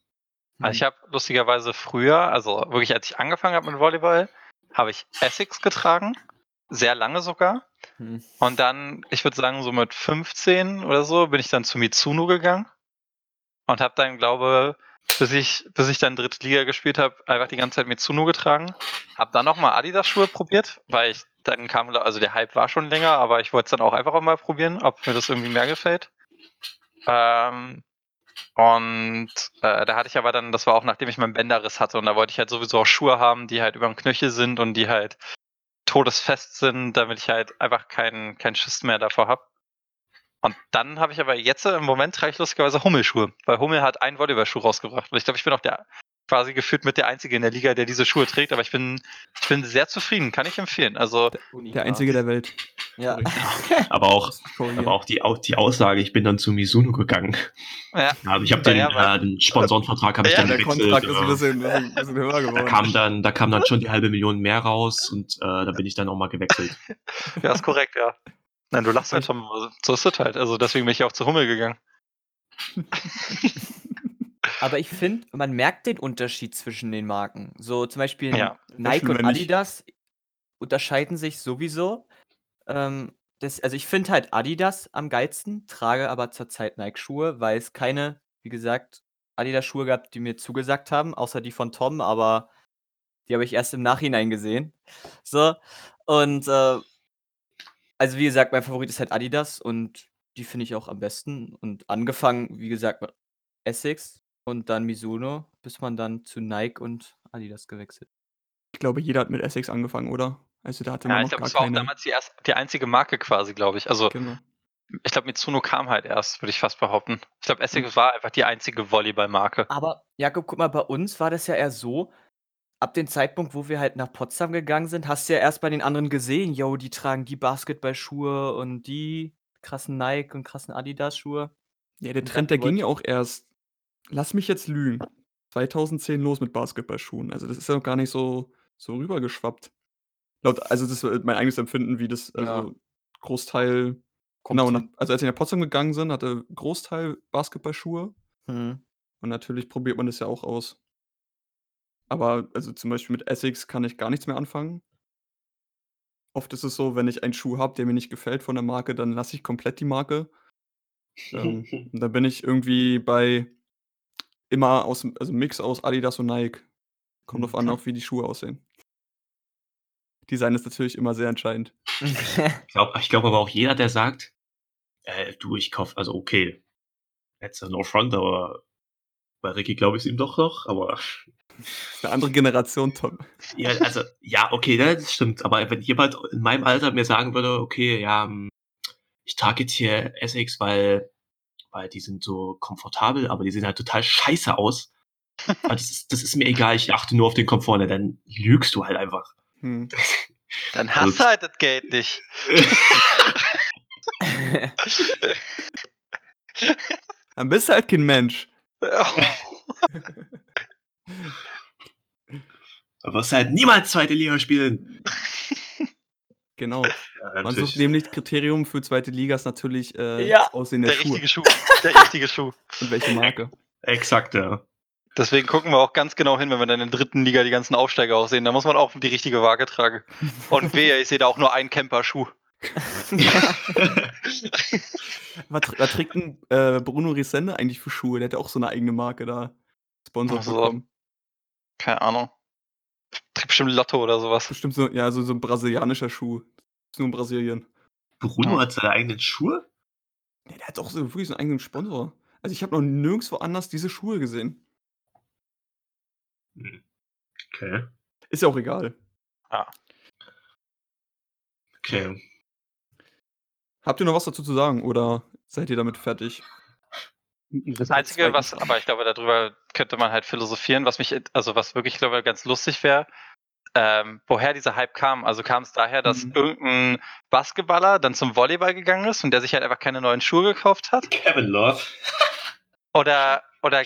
Speaker 4: Also ich habe lustigerweise früher, also wirklich als ich angefangen habe mit Volleyball, habe ich Essex getragen, sehr lange sogar.
Speaker 3: Hm.
Speaker 4: Und dann, ich würde sagen, so mit 15 oder so, bin ich dann zu Mitsuno gegangen und habe dann, glaube bis ich, bis ich dann dritte Liga gespielt habe, einfach die ganze Zeit Mitsuno getragen. Habe dann nochmal Adidas-Schuhe probiert, weil ich dann kam, also der Hype war schon länger, aber ich wollte es dann auch einfach mal probieren, ob mir das irgendwie mehr gefällt. Ähm, und äh, da hatte ich aber dann, das war auch nachdem ich meinen Bänderriss hatte und da wollte ich halt sowieso auch Schuhe haben, die halt über dem Knöchel sind und die halt todesfest sind, damit ich halt einfach keinen keinen Schiss mehr davor habe. Und dann habe ich aber jetzt im Moment trage ich lustigerweise Hummelschuhe, weil Hummel hat einen Volleyballschuh rausgebracht. Und ich glaube, ich bin auch der quasi gefühlt mit der Einzige in der Liga, der diese Schuhe trägt, aber ich bin, ich bin sehr zufrieden, kann ich empfehlen. Also
Speaker 1: Der einzige der Welt.
Speaker 3: Ja.
Speaker 2: Aber auch, aber auch die, auch die Aussage, ich bin dann zu Mizuno gegangen.
Speaker 4: ja,
Speaker 2: Also ich habe den,
Speaker 4: Ja,
Speaker 2: äh, den Sponsorenvertrag habe ich
Speaker 4: Ja,
Speaker 2: dann
Speaker 1: der
Speaker 2: gewechselt.
Speaker 1: Kontrakt ist ein
Speaker 2: äh,
Speaker 1: bisschen, bisschen, bisschen höher
Speaker 2: da kam dann, da kam dann schon die halbe Million mehr raus und äh, da bin ich dann auch mal gewechselt.
Speaker 4: ja, ist korrekt, ja. Nein, du lachst halt, Tom. So ist es halt. Also deswegen bin ich auch zu Hummel gegangen.
Speaker 3: Aber ich finde, man merkt den Unterschied zwischen den Marken. So zum Beispiel
Speaker 4: Ja.
Speaker 3: Nike und
Speaker 1: wir nicht.
Speaker 3: Adidas unterscheiden sich sowieso. Ähm, das, also ich finde halt Adidas am geilsten, trage aber zurzeit Nike-Schuhe, weil es keine, wie gesagt, Adidas-Schuhe gab, die mir zugesagt haben, außer die von Tom, aber die habe ich erst im Nachhinein gesehen. So, und äh, also wie gesagt, mein Favorit ist halt Adidas und die finde ich auch am besten. Und angefangen, wie gesagt, mit Essex und dann Mizuno, bis man dann zu Nike und Adidas gewechselt.
Speaker 1: Ich glaube, jeder hat mit Essex angefangen, oder? Also da hatte
Speaker 4: Ja,
Speaker 1: man
Speaker 4: ich
Speaker 1: noch
Speaker 4: glaube, das war auch
Speaker 1: keine.
Speaker 4: damals die, erst, die einzige Marke quasi, glaube ich. Also
Speaker 1: Genau.
Speaker 4: ich glaube, Mitsuno kam halt erst, würde ich fast behaupten. Ich glaube,
Speaker 1: Hm.
Speaker 4: Essex war einfach die einzige Volleyball-Marke.
Speaker 3: Aber Jakob, guck mal, bei uns war das ja eher so, ab dem Zeitpunkt, wo wir halt nach Potsdam gegangen sind, hast du ja erst bei den anderen gesehen, yo, die tragen die Basketballschuhe und die krassen Nike und krassen Adidas-Schuhe.
Speaker 1: Ja, der
Speaker 3: Und
Speaker 1: Trend, der ging ja auch erst, lass mich jetzt lügen, 2010 los mit Basketballschuhen. Also das ist ja noch gar nicht so, so rübergeschwappt. Laut, also das ist mein eigenes Empfinden, wie das,
Speaker 3: Ja.
Speaker 1: also Großteil,
Speaker 3: Kommt
Speaker 1: genau, nach, also als wir nach Potsdam gegangen sind, hatte Großteil Basketballschuhe
Speaker 3: Hm.
Speaker 1: und natürlich probiert man das ja auch aus. Aber also zum Beispiel mit Essex kann ich gar nichts mehr anfangen. Oft ist es so, wenn ich einen Schuh habe, der mir nicht gefällt von der Marke, dann lasse ich komplett die Marke. Ähm, und da bin ich irgendwie bei immer aus dem also Mix aus Adidas und Nike. Kommt drauf an, auch wie die Schuhe aussehen. Design ist natürlich immer sehr entscheidend.
Speaker 2: Ich glaube ich glaub aber auch jeder, der sagt, äh, du, ich kauf, also okay, jetzt no front, aber bei Ricky glaube ich es ihm doch noch, aber
Speaker 1: Das ist 'ne andere Generation, Tom.
Speaker 2: ja, also, ja, okay, ne, das stimmt, aber wenn jemand in meinem Alter mir sagen würde, okay, ja, hm, ich trage jetzt hier Essex, weil weil die sind so komfortabel, aber die sehen halt total scheiße aus. Aber das, ist, das ist mir egal, ich achte nur auf den Komfort, ne? dann lügst du halt einfach.
Speaker 1: Hm.
Speaker 4: Dann
Speaker 2: Also-
Speaker 4: hast du halt das Geld nicht.
Speaker 1: Dann bist du halt kein Mensch.
Speaker 2: Du wirst halt niemals zweite Liga spielen.
Speaker 1: Genau.
Speaker 2: Ja,
Speaker 1: Man sucht nämlich Kriterium für zweite Liga ist natürlich äh,
Speaker 3: Ja.
Speaker 1: Aussehen der,
Speaker 4: Der
Speaker 1: Schuhe
Speaker 4: richtige Schuh. Der richtige Schuh.
Speaker 1: und welche Marke.
Speaker 2: Exakt, ja.
Speaker 4: Deswegen gucken wir auch ganz genau hin, wenn wir dann in der dritten Liga die ganzen Aufsteiger aussehen. Da muss man auch die richtige Waage tragen. Und wehe, ich sehe da auch nur einen Camper-Schuh.
Speaker 1: Was, was trägt denn äh, Bruno Risende eigentlich für Schuhe? Der hat ja auch so eine eigene Marke da sponsert
Speaker 4: Ach so.
Speaker 1: bekommen.
Speaker 4: Keine Ahnung. Trägt bestimmt Lotto oder sowas.
Speaker 1: Bestimmt so, ja, so, so ein brasilianischer Schuh. Ist nur in Brasilien.
Speaker 2: Bruno
Speaker 4: Ja.
Speaker 2: hat seine eigenen Schuhe?
Speaker 1: Nee, der hat auch so wirklich so einen eigenen Sponsor. Also ich habe noch nirgendwo anders diese Schuhe gesehen.
Speaker 2: Hm. Okay.
Speaker 1: Ist ja auch egal.
Speaker 2: Okay.
Speaker 1: Habt ihr noch was dazu zu sagen oder seid ihr damit fertig?
Speaker 4: Das Einzige, was, aber ich glaube, darüber könnte man halt philosophieren, was mich, also was wirklich, glaube ich, ganz lustig wäre, ähm, woher dieser Hype kam. Also kam es daher, dass
Speaker 1: Mhm.
Speaker 4: irgendein Basketballer dann zum Volleyball gegangen ist und der sich halt einfach keine neuen Schuhe gekauft hat?
Speaker 2: Kevin Love.
Speaker 4: Oder, oder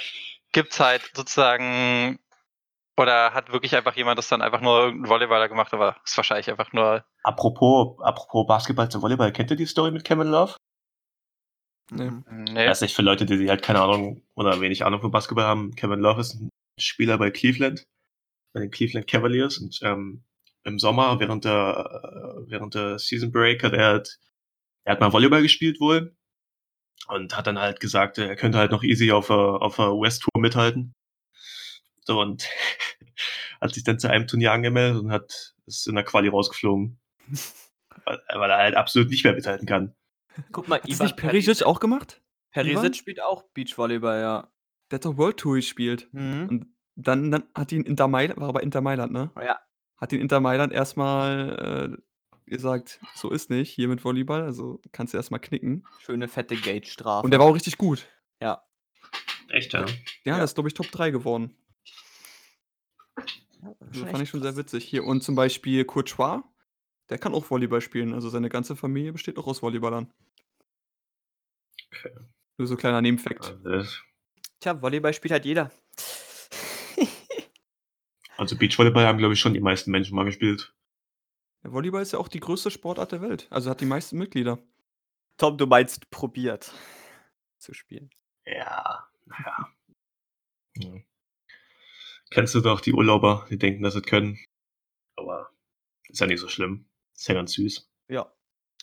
Speaker 4: gibt's halt sozusagen, oder hat wirklich einfach jemand das dann einfach nur irgendein Volleyballer gemacht, aber ist wahrscheinlich einfach nur,
Speaker 2: Apropos, apropos Basketball zum Volleyball, kennt ihr die Story mit Kevin Love?
Speaker 1: Nee.
Speaker 4: nee,
Speaker 2: Das ist nicht für Leute, die halt keine Ahnung oder wenig Ahnung von Basketball haben. Kevin Love ist ein Spieler bei Cleveland, bei den Cleveland Cavaliers und ähm, im Sommer während der äh, während der Season Break hat er halt, er hat mal Volleyball gespielt wohl und hat dann halt gesagt, er könnte halt noch easy auf der auf der West Tour mithalten. So und hat sich dann zu einem Turnier angemeldet und hat ist in der Quali rausgeflogen, weil, weil er halt absolut nicht mehr mithalten kann.
Speaker 3: Guck mal,
Speaker 1: Hat das nicht Perisic auch gemacht? Ivan?
Speaker 3: Perisic spielt auch Beachvolleyball, ja.
Speaker 1: Der hat doch World Tour gespielt.
Speaker 3: Mhm.
Speaker 1: Und dann, dann hat ihn Inter Mailand, war aber Inter Mailand, ne?
Speaker 3: Ja.
Speaker 1: Hat ihn Inter Mailand erstmal äh, gesagt, so ist nicht, hier mit Volleyball, also kannst du erstmal knicken.
Speaker 3: Schöne fette Gate-Strafe.
Speaker 1: Und der war auch richtig gut.
Speaker 3: ja.
Speaker 2: Echt, ja?
Speaker 1: Ja,
Speaker 3: Ja.
Speaker 1: das ist, glaube ich, Top 3 geworden. Das fand ich schon sehr witzig. Hier und zum Beispiel Courtois, der kann auch Volleyball spielen. Also seine ganze Familie besteht auch aus Volleyballern.
Speaker 2: Okay.
Speaker 1: Nur so kleiner Nebenfakt.
Speaker 3: Tja, Volleyball spielt halt jeder.
Speaker 2: Also Beachvolleyball haben, glaube ich, schon die meisten Menschen mal gespielt.
Speaker 1: Der Volleyball ist ja auch die größte Sportart der Welt. Also hat die meisten Mitglieder.
Speaker 3: Tom, du meinst probiert zu spielen.
Speaker 2: Ja, naja. Hm. Kennst du doch die Urlauber, die denken, dass sie es können. Aber ist ja nicht so schlimm. Ist ja ganz süß.
Speaker 3: Ja,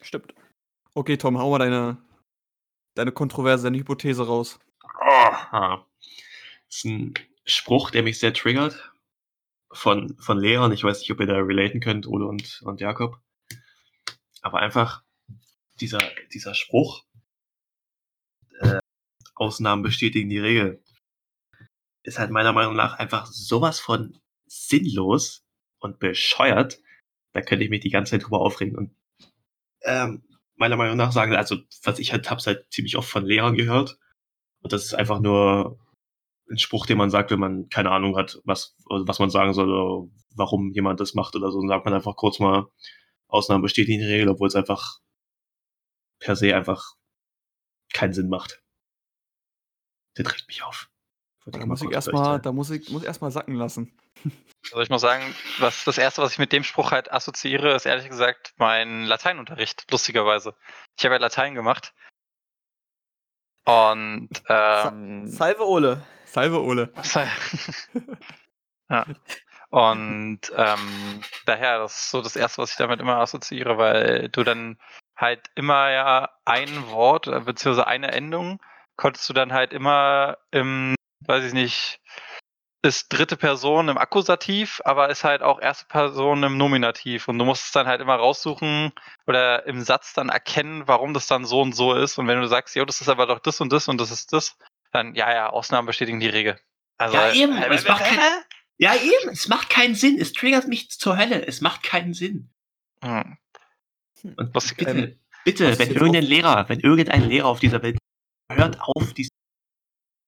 Speaker 3: stimmt.
Speaker 1: Okay, Tom, hau mal deine, deine Kontroverse, deine Hypothese raus.
Speaker 2: Ah, das ist ein Spruch, der mich sehr triggert. Von, von Lehrern. Ich weiß nicht, ob ihr da relaten könnt, Ole und, und Jakob. Aber einfach dieser, dieser Spruch, äh, Ausnahmen bestätigen die Regel, ist halt meiner Meinung nach einfach sowas von sinnlos und bescheuert. Da könnte ich mich die ganze Zeit drüber aufregen. Und ähm, meiner Meinung nach sagen, also was ich halt hab's halt ziemlich oft von Lehrern gehört. Und das ist einfach nur ein Spruch, den man sagt, wenn man keine Ahnung hat, was, was man sagen soll oder warum jemand das macht oder so. Dann sagt man einfach kurz mal, Ausnahmen bestätigen die Regel, obwohl es einfach per se einfach keinen Sinn macht. Der regt mich auf.
Speaker 1: Da muss ich erstmal, da muss ich, muss erstmal sacken lassen.
Speaker 4: Also ich muss sagen, was das erste, was ich mit dem Spruch halt assoziiere, ist ehrlich gesagt mein Lateinunterricht, lustigerweise. Ich habe ja Latein gemacht. Und ähm,
Speaker 3: Salve Ole.
Speaker 1: Salve, Ole.
Speaker 4: ja. Und ähm, daher, das ist so das Erste, was ich damit immer assoziiere, weil du dann halt immer ja ein Wort beziehungsweise eine Endung konntest du dann halt immer im, weiß ich nicht, ist dritte Person im Akkusativ, aber ist halt auch erste Person im Nominativ. Und du musst es dann halt immer raussuchen oder im Satz dann erkennen, warum das dann so und so ist. Und wenn du sagst, jo, das ist aber doch das und das und das ist das, dann ja, ja, Ausnahmen bestätigen die Regel. Also,
Speaker 2: Ja, eben,
Speaker 4: äh,
Speaker 2: es macht kein- Ja, eben, es macht keinen Sinn. Es triggert mich zur Hölle. Es macht keinen Sinn.
Speaker 4: Hm.
Speaker 2: Und
Speaker 4: Was-
Speaker 2: bitte,
Speaker 1: ähm,
Speaker 2: bitte,
Speaker 1: was
Speaker 2: wenn irgendein Lehrer, wenn irgendein Lehrer auf dieser Welt hört auf, diesen.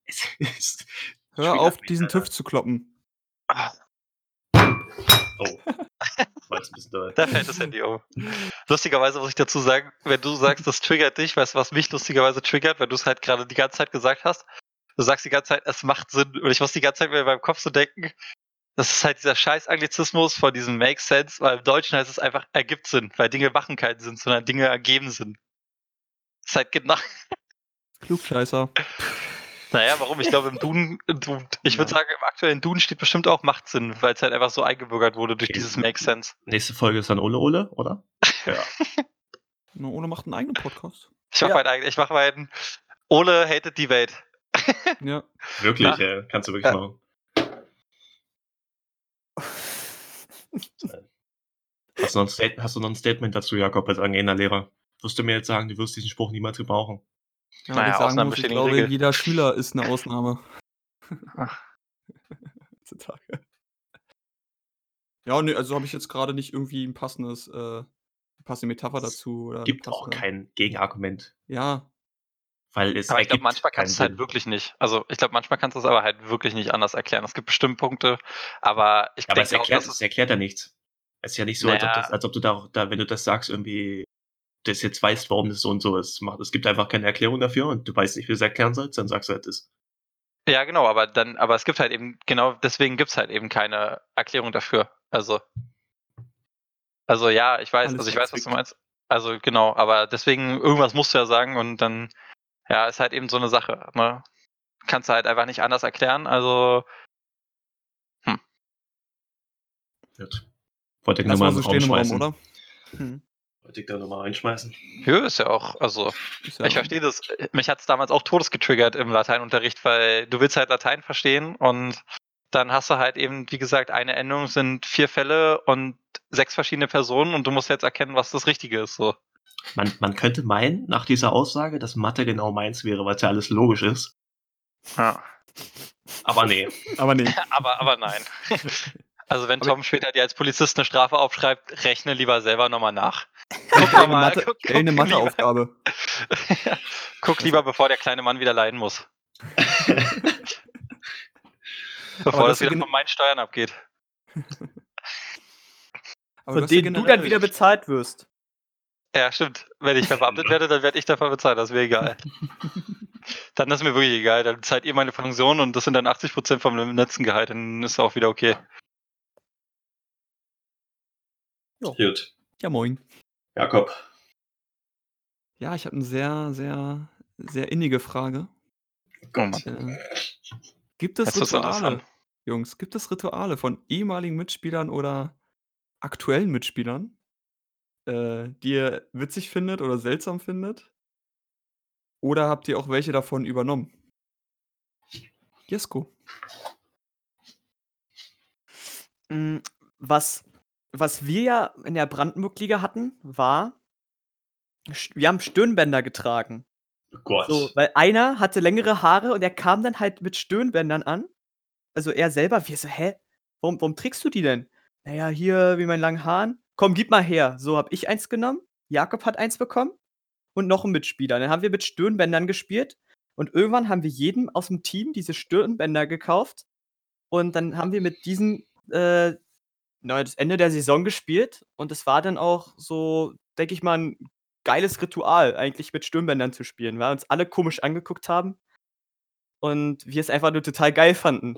Speaker 2: Es ist.
Speaker 1: Hör auf, diesen
Speaker 2: Alter.
Speaker 1: TÜV zu kloppen.
Speaker 4: Ah,
Speaker 2: Oh. War jetzt ein bisschen doll.
Speaker 4: Da fällt das Handy um. Lustigerweise muss ich dazu sagen, wenn du sagst, das triggert dich, weißt du, was mich lustigerweise triggert, wenn du es halt gerade die ganze Zeit gesagt hast? Du sagst die ganze Zeit, es macht Sinn. Und ich muss die ganze Zeit mir in meinem Kopf so denken, das ist halt dieser scheiß Anglizismus von diesem Make Sense, weil im Deutschen heißt es einfach ergibt Sinn, weil Dinge machen keinen Sinn, sondern Dinge ergeben Sinn. Das ist halt genau.
Speaker 1: Klugscheißer.
Speaker 4: Naja, warum? Ich glaube, im Duden, ich würde
Speaker 1: Ja.
Speaker 4: sagen, im aktuellen Duden steht bestimmt auch macht Sinn, weil es halt einfach so eingebürgert wurde durch
Speaker 2: Okay.
Speaker 4: dieses Make Sense.
Speaker 2: Nächste Folge ist dann Ole Ole, oder? Ja.
Speaker 1: Na, Ole macht einen eigenen Podcast.
Speaker 4: Ich mache
Speaker 3: Ja.
Speaker 4: meinen eigenen, ich mache meinen Ole hated die Welt.
Speaker 1: Ja.
Speaker 2: Wirklich,
Speaker 4: Ja.
Speaker 2: ja. kannst du wirklich
Speaker 4: Ja.
Speaker 2: machen. Hast du, noch ein Stat- hast du noch ein Statement dazu, Jakob, als angehender Lehrer? Wirst du mir jetzt sagen, du wirst diesen Spruch niemals gebrauchen?
Speaker 1: Ja,
Speaker 4: Naja,
Speaker 1: ich sagen muss, ich glaube,
Speaker 4: Regel.
Speaker 1: jeder Schüler ist eine Ausnahme.
Speaker 4: Ach.
Speaker 1: Heutzutage. Ja, ne, also habe ich jetzt gerade nicht irgendwie ein passendes, äh, passende Metapher dazu. Oder
Speaker 2: Gibt auch kein Gegenargument,
Speaker 1: Ja,
Speaker 2: weil es
Speaker 4: Aber ich glaube, manchmal kannst du es halt wirklich nicht. Also ich glaube, manchmal kannst du es aber halt wirklich nicht anders erklären. Es gibt bestimmt Punkte, aber ich
Speaker 2: Aber es
Speaker 4: auch,
Speaker 2: erklärt, es erklärt ja nichts. Es ist ja nicht so, als ob,
Speaker 4: Naja.
Speaker 2: das, als ob du da, da, wenn du das sagst, irgendwie das jetzt weißt, warum das so und so ist. Macht- Es gibt einfach keine Erklärung dafür und du weißt nicht, wie du es erklären sollst, dann sagst du halt das.
Speaker 4: ja genau, aber dann, aber es gibt halt eben, genau deswegen gibt es halt eben keine Erklärung dafür. Also, also ja, ich weiß,
Speaker 1: Alles
Speaker 4: also ich weiß, was du meinst. Also genau, aber deswegen, irgendwas musst du ja sagen und dann, ja, ist halt eben so eine Sache. Ne? Kannst du halt einfach nicht anders erklären. Also,
Speaker 2: Gut. Wollte ich nur mal
Speaker 1: so stehen im Raum, oder? Hm.
Speaker 2: Wollte ich da nochmal reinschmeißen.
Speaker 4: Höhe ist ja auch, also
Speaker 1: ja
Speaker 4: Ich verstehe das. Mich hat es damals auch todes getriggert im Lateinunterricht, weil du willst halt Latein verstehen und dann hast du halt eben, wie gesagt, eine Endung sind vier Fälle und sechs verschiedene Personen und du musst jetzt erkennen, was das Richtige ist. So.
Speaker 2: Man, man könnte meinen, nach dieser Aussage, dass Mathe genau meins wäre, weil es ja alles logisch ist.
Speaker 4: Ja.
Speaker 2: Aber nee.
Speaker 1: Aber nee.
Speaker 4: Aber, aber nein. Also wenn
Speaker 1: Aber-
Speaker 4: Tom später dir als Polizist eine Strafe aufschreibt, rechne lieber selber nochmal nach. Guck
Speaker 1: eine,
Speaker 4: mal,
Speaker 1: Mathe,
Speaker 4: guck-
Speaker 1: eine
Speaker 4: guck lieber-
Speaker 1: Matheaufgabe.
Speaker 4: Guck lieber, bevor der kleine Mann wieder leiden muss. Bevor
Speaker 1: Aber
Speaker 4: das wieder von meinen Steuern abgeht.
Speaker 1: Aber
Speaker 3: Von denen du dann wieder bezahlt wirst.
Speaker 4: Ja, stimmt. Wenn ich verbeamtet werde, dann werde ich dafür bezahlt, das wäre egal. dann ist mir wirklich egal. Dann zahlt ihr meine Pension und das sind dann 80% vom letzten Gehalt, dann ist auch wieder okay.
Speaker 2: Gut.
Speaker 1: Ja, moin.
Speaker 2: Jakob.
Speaker 1: Ja, ich habe eine sehr, sehr, sehr innige Frage.
Speaker 2: Gott.
Speaker 1: Äh, gibt es
Speaker 4: wird's
Speaker 1: Rituale. Jungs, gibt es Rituale von ehemaligen Mitspielern oder aktuellen Mitspielern, äh, die ihr witzig findet oder seltsam findet? Oder habt ihr auch welche davon übernommen? Jesko.
Speaker 3: Mm, Was, was wir ja in der Brandenburg-Liga hatten, war, wir haben Stirnbänder getragen.
Speaker 2: Oh Gott.
Speaker 3: So, weil einer hatte längere Haare und er kam dann halt mit Stirnbändern an. Also er selber, wir so, hä? Warum, warum trägst du die denn? Naja, hier, wie meinen langen Haaren. Komm, gib mal her. So habe ich eins genommen. Jakob hat eins bekommen. Und noch ein Mitspieler. Dann haben wir mit Stirnbändern gespielt. Und irgendwann haben wir jedem aus dem Team diese Stirnbänder gekauft. Und dann haben wir mit diesen äh, das Ende der Saison gespielt. Und es war dann auch so, denke ich mal, ein geiles Ritual, eigentlich mit Stirnbändern zu spielen, weil uns alle komisch angeguckt haben. Und wir es einfach nur total geil fanden.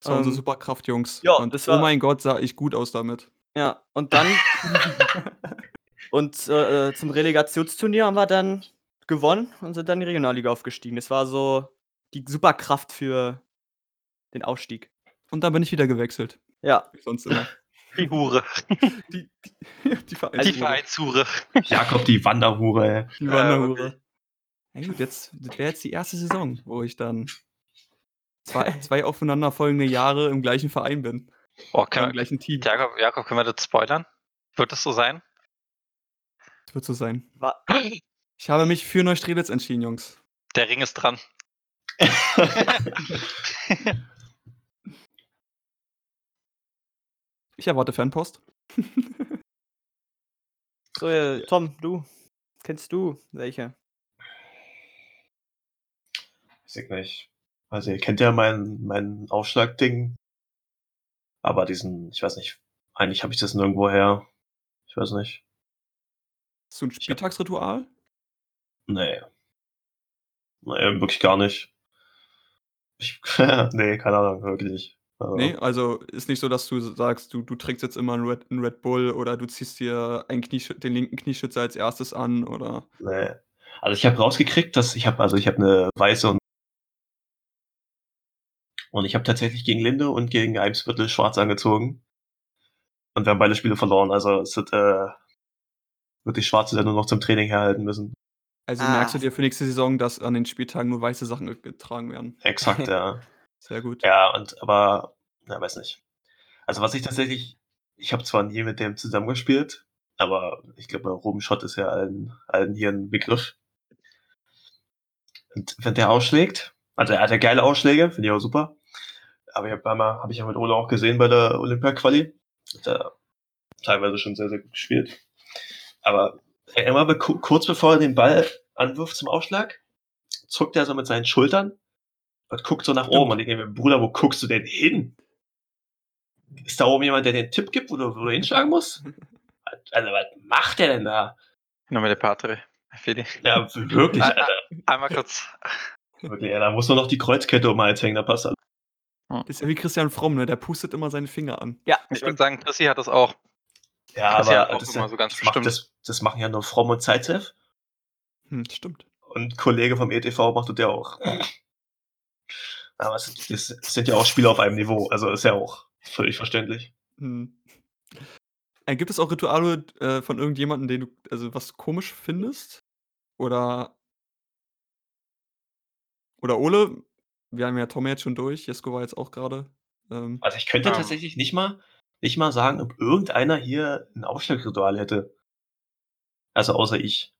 Speaker 1: Das war unsere
Speaker 3: Ähm,
Speaker 1: Superkraft, Jungs.
Speaker 3: ja,
Speaker 1: Und
Speaker 3: das
Speaker 1: oh
Speaker 3: war-
Speaker 1: mein Gott, sah ich gut aus damit.
Speaker 3: Ja, und dann. und äh, äh, zum Relegationsturnier haben wir dann gewonnen und sind dann in die Regionalliga aufgestiegen. Das war so die Superkraft für den Aufstieg.
Speaker 1: Und dann bin ich wieder gewechselt.
Speaker 3: Ja.
Speaker 1: Sonst immer.
Speaker 4: Die Hure.
Speaker 1: Die, die, die
Speaker 4: Die
Speaker 1: Vereinshure.
Speaker 2: Jakob, die Wanderhure.
Speaker 1: Die
Speaker 4: Ja,
Speaker 1: Wanderhure. Ja gut, jetzt das wäre jetzt die erste Saison, wo ich dann zwei, zwei aufeinanderfolgende Jahre im gleichen Verein bin.
Speaker 4: Oh,
Speaker 1: Im
Speaker 4: kann,
Speaker 1: gleichen Team.
Speaker 4: Jakob, Jakob, können wir das spoilern? Wird das so sein?
Speaker 1: Das wird so sein. Ich habe mich für Neustrelitz entschieden, Jungs.
Speaker 4: Der Ring ist dran.
Speaker 1: Ich erwarte Fanpost.
Speaker 3: so, äh, Tom, du. Kennst du welche?
Speaker 2: Weiß ich nicht. Also ihr kennt ja mein, mein Aufschlagding. Aber diesen, ich weiß nicht, eigentlich habe ich das nirgendwo her. Ich weiß nicht.
Speaker 1: Hast du ein Spieltagsritual?
Speaker 2: Nee. Nee, wirklich gar nicht. Ich, nee, keine Ahnung, wirklich nicht. Also,
Speaker 1: Nee, also ist nicht so, dass du sagst, du, du trinkst jetzt immer einen Red, einen Red Bull oder du ziehst dir einen Knieschü den linken Knieschützer als erstes an oder.
Speaker 2: Nee. Also ich habe rausgekriegt, dass ich habe, also ich habe eine weiße und und ich habe tatsächlich gegen Linde und gegen Eimsviertel schwarz angezogen. Und wir haben beide Spiele verloren. Also es wird, äh, wird die Schwarze dann nur noch zum Training herhalten müssen.
Speaker 1: Also
Speaker 3: Ah.
Speaker 1: merkst du dir für nächste Saison, dass an den Spieltagen nur weiße Sachen ge- getragen werden.
Speaker 2: Exakt, ja.
Speaker 1: Sehr gut.
Speaker 2: Ja, und aber, na, weiß nicht. Also was ich tatsächlich, ich habe zwar nie mit dem zusammengespielt, aber ich glaube, Ruben Schott ist ja allen, allen hier ein Begriff. Und wenn der ausschlägt, also er hat ja geile Ausschläge, finde ich auch super. Aber ich habe einmal, habe ich ja mit Ole auch gesehen bei der Olympia-Quali. Hat er teilweise schon sehr, sehr gut gespielt. Aber er immer kurz bevor er den Ball anwirft zum Aufschlag, zuckt er so mit seinen Schultern und guckt so nach
Speaker 1: Stimmt.
Speaker 2: oben und ich denke mir, Bruder, wo guckst du denn hin? Ist da oben jemand, der den Tipp gibt, wo du, wo du hinschlagen musst? Also, was macht der denn da?
Speaker 4: Nur mit der Patre.
Speaker 2: Ja, wirklich, Alter.
Speaker 4: Einmal kurz.
Speaker 2: Wirklich, ja, da muss nur noch die Kreuzkette um hängen, da passt alles.
Speaker 1: Das ist ja wie Christian Fromm, ne? Der pustet immer seine Finger an.
Speaker 3: Ja,
Speaker 4: Ich würde sagen, Chrissy hat das auch.
Speaker 2: Ja,
Speaker 4: Das ist ja
Speaker 2: aber
Speaker 4: auch
Speaker 2: das,
Speaker 4: immer so ganz
Speaker 2: das, macht,
Speaker 4: bestimmt.
Speaker 2: das, das machen ja nur Fromm und Zeitzev.
Speaker 1: Hm, stimmt.
Speaker 2: Und Kollege vom ETV macht das ja auch. Aber es, sind- es sind ja auch Spieler auf einem Niveau, also ist ja auch völlig verständlich.
Speaker 1: Hm. Äh, gibt es auch Rituale äh, von irgendjemandem, den du, also was du komisch findest? Oder. Oder Ole? Wir haben ja Tom jetzt schon durch, Jesko war jetzt auch gerade. Ähm,
Speaker 2: Also ich könnte
Speaker 4: Ähm.
Speaker 2: tatsächlich nicht mal, nicht mal sagen, ob irgendeiner hier ein Aufschlagritual hätte. Also außer ich.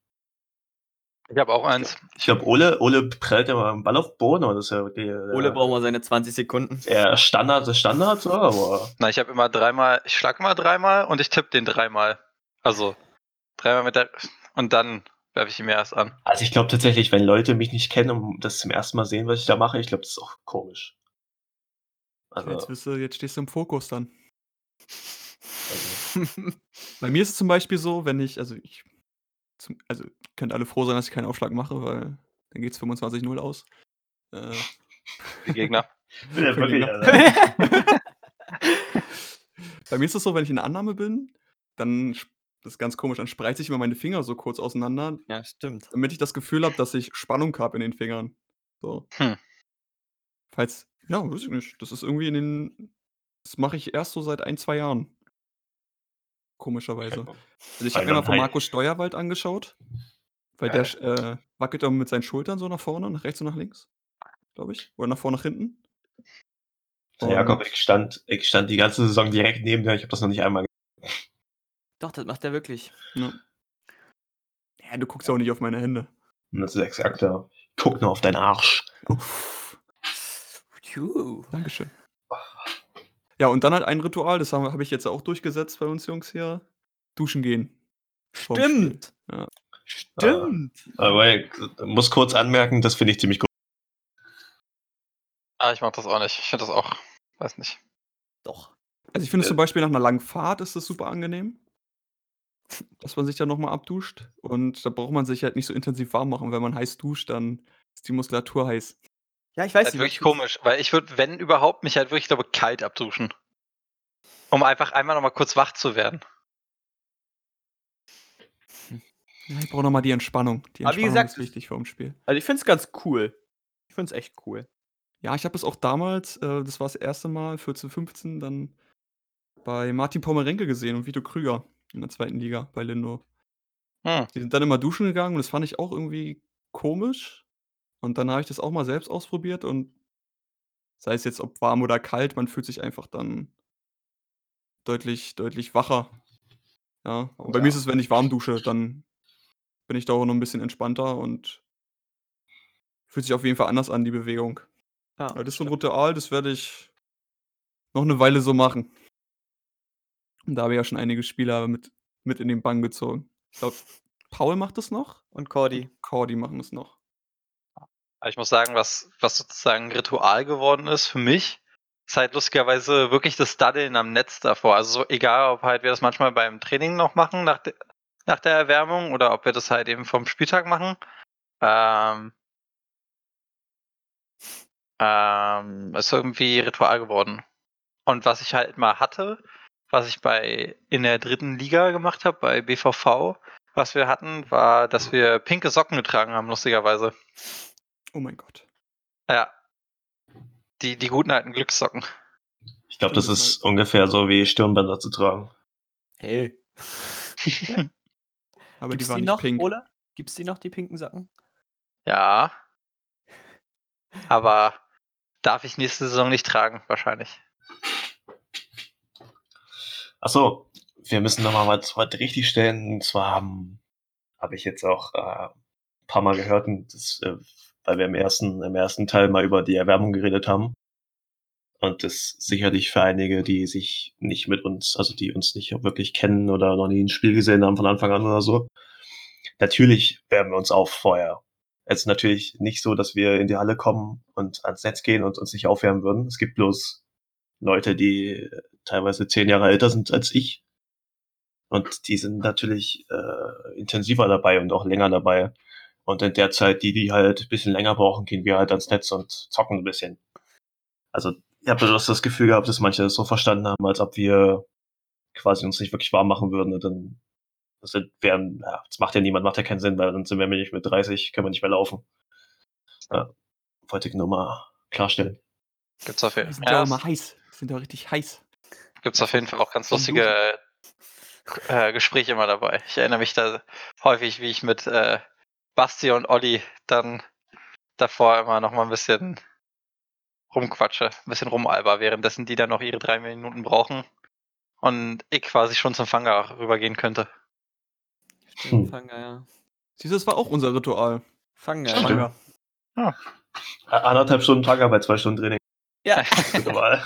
Speaker 4: Ich habe auch eins.
Speaker 2: Ich glaube, Ole, Ole prellt immer einen Ball auf aber das ist ja der, der,
Speaker 3: Ole braucht mal seine 20 Sekunden.
Speaker 2: der Standard des Standards, so, aber
Speaker 4: Na, ich habe immer dreimal, ich schlag immer dreimal und ich tippe den dreimal. Also dreimal mit der und dann werfe ich ihn mir erst an.
Speaker 2: also ich glaube tatsächlich, wenn Leute mich nicht kennen und das zum ersten Mal sehen, was ich da mache, ich glaube, das ist auch komisch.
Speaker 1: jetzt,
Speaker 2: Also,
Speaker 1: bist du, jetzt stehst du im Fokus dann.
Speaker 2: also
Speaker 1: Bei mir ist es zum Beispiel so, wenn ich, also ich, zum, also könnt alle froh sein, dass ich keinen Aufschlag mache, weil dann geht es 25-0 aus. Äh,
Speaker 4: Die Gegner.
Speaker 2: ja, wirklich,
Speaker 1: Gegner. Bei mir ist es so, wenn ich in der Annahme bin, dann, das ist ganz komisch, dann spreize ich immer meine Finger so kurz auseinander,
Speaker 3: ja, stimmt.
Speaker 1: damit ich das Gefühl habe, dass ich Spannung habe in den Fingern. So.
Speaker 4: Hm.
Speaker 1: Falls, ja, weiß ich nicht. Das ist irgendwie in den, das mache ich erst so seit ein, zwei Jahren. Komischerweise. Also ich habe mir mal von
Speaker 2: halt-
Speaker 1: Markus Steuerwald angeschaut, weil der äh, wackelt auch mit seinen Schultern so nach vorne, nach rechts und nach links, glaube ich. Oder nach vorne, nach hinten.
Speaker 2: So, Jakob,
Speaker 1: Und-
Speaker 2: ich stand, ich stand die ganze Saison direkt neben dir, ich habe das noch nicht einmal
Speaker 3: Doch, das macht er wirklich.
Speaker 1: Ja. ja, du guckst ja auch nicht auf meine Hände.
Speaker 2: Und das ist exakt, ja. Guck nur auf deinen Arsch.
Speaker 1: Uff. Dankeschön. Ja, und dann halt ein Ritual, das habe hab ich jetzt auch durchgesetzt bei uns Jungs hier. Duschen gehen. Vorm Spiel.
Speaker 3: Stimmt.
Speaker 1: Ja.
Speaker 3: Stimmt.
Speaker 2: Aber ich muss kurz anmerken, das finde ich ziemlich gut.
Speaker 4: Ah, ich mach das auch nicht. Ich finde das auch, weiß nicht.
Speaker 3: Doch.
Speaker 1: Also ich finde es
Speaker 2: Äh.
Speaker 1: zum Beispiel nach einer langen Fahrt ist es super angenehm, dass man sich dann nochmal abduscht. Und da braucht man sich halt nicht so intensiv warm machen. Wenn man heiß duscht, dann ist die Muskulatur heiß.
Speaker 3: Ja, ich
Speaker 4: Das
Speaker 3: weiß
Speaker 4: ist
Speaker 3: nicht.
Speaker 4: wirklich komisch, weil ich würde, wenn überhaupt, mich halt wirklich, glaube ich, kalt abduschen. Um einfach einmal nochmal kurz wach zu werden.
Speaker 1: Ich brauche nochmal die Entspannung. Die
Speaker 3: Aber wie
Speaker 1: Entspannung
Speaker 3: gesagt,
Speaker 1: ist wichtig vor dem Spiel.
Speaker 3: Also ich finde es ganz cool. Ich finde es echt cool.
Speaker 1: Ja, ich habe es auch damals, äh, das war das erste Mal, 14, 15, dann bei Martin Pommerenke gesehen und Vito Krüger in der zweiten Liga bei Lindo.
Speaker 4: Hm.
Speaker 1: Die sind dann immer duschen gegangen und das fand ich auch irgendwie komisch. Und dann habe ich das auch mal selbst ausprobiert und sei es jetzt ob warm oder kalt, man fühlt sich einfach dann deutlich, deutlich wacher. Ja. Und bei mir
Speaker 2: Ja.
Speaker 1: ist es, wenn ich warm dusche, dann bin ich da auch noch ein bisschen entspannter und fühlt sich auf jeden Fall anders an, die Bewegung.
Speaker 3: Ja,
Speaker 1: das ist so ein Ritual, das werde ich noch eine Weile so machen. Und da habe ich ja schon einige Spieler mit, mit in den Bann gezogen. Ich glaube, Paul macht das noch
Speaker 3: Und Cordy.
Speaker 1: Cordy machen es noch.
Speaker 4: Aber ich muss sagen, was, was sozusagen Ritual geworden ist für mich, ist halt lustigerweise wirklich das Daddeln am Netz davor. Also so, egal, ob halt wir das manchmal beim Training noch machen, nach, de, nach der Erwärmung, oder ob wir das halt eben vom Spieltag machen. Ähm, ähm, ist irgendwie Ritual geworden. Und was ich halt mal hatte, was ich bei in der dritten Liga gemacht habe, bei BVV, was wir hatten, war, dass wir pinke Socken getragen haben, lustigerweise.
Speaker 1: Oh mein Gott.
Speaker 4: Ja. Die, die guten alten Glückssocken.
Speaker 2: Ich glaube, das ist ungefähr so wie Stirnbänder zu tragen.
Speaker 3: Hey.
Speaker 1: Aber
Speaker 3: Gibt's
Speaker 1: die waren
Speaker 3: die
Speaker 1: nicht
Speaker 3: noch,
Speaker 1: pink.
Speaker 3: Ole? Gibt's die noch, die pinken Socken?
Speaker 4: Ja. Aber darf ich nächste Saison nicht tragen, wahrscheinlich.
Speaker 2: Achso, wir müssen nochmal was, was richtig stellen. Und zwar haben habe ich jetzt auch äh, ein paar Mal gehört, und das, äh, weil wir im ersten, im ersten Teil mal über die Erwärmung geredet haben. Und das sicherlich für einige, die sich nicht mit uns, also die uns nicht wirklich kennen oder noch nie ein Spiel gesehen haben von Anfang an oder so. Natürlich wärmen wir uns auf vorher. Es ist natürlich nicht so, dass wir in die Halle kommen und ans Netz gehen und uns nicht aufwärmen würden. Es gibt bloß Leute, die teilweise zehn Jahre älter sind als ich. Und die sind natürlich äh, intensiver dabei und auch länger dabei. Und in der Zeit, die, die halt ein bisschen länger brauchen, gehen wir halt ans Netz und zocken ein bisschen. Also ich habe bloß das Gefühl gehabt, dass manche das so verstanden haben, als ob wir quasi uns nicht wirklich warm machen würden. Und dann das sind, wären, ja, das macht ja niemand, macht ja keinen Sinn, weil dann sind wir nicht mit 30, können wir nicht mehr laufen. Ja, wollte ich nur mal klarstellen.
Speaker 4: Gibt's auf jeden
Speaker 1: sind
Speaker 4: Fall.
Speaker 1: ja
Speaker 4: Ja,
Speaker 1: immer heiß. Sind ja richtig heiß.
Speaker 4: gibt's auf jeden Fall auch ganz lustige äh, Gespräche immer dabei. Ich erinnere mich da häufig, wie ich mit äh, Basti und Olli dann davor immer noch mal ein bisschen rumquatsche, ein bisschen rumalber, währenddessen die dann noch ihre drei Minuten brauchen und ich quasi schon zum Fanger rübergehen könnte.
Speaker 3: Stimmt,
Speaker 2: Hm.
Speaker 3: Fanger, ja.
Speaker 1: Siehst du, das war auch unser Ritual.
Speaker 3: Fanger.
Speaker 4: Stimmt.
Speaker 3: ja.
Speaker 1: Fanger.
Speaker 2: A- Anderthalb Stunden Tager bei zwei Stunden Training.
Speaker 3: Ja.
Speaker 2: Normal.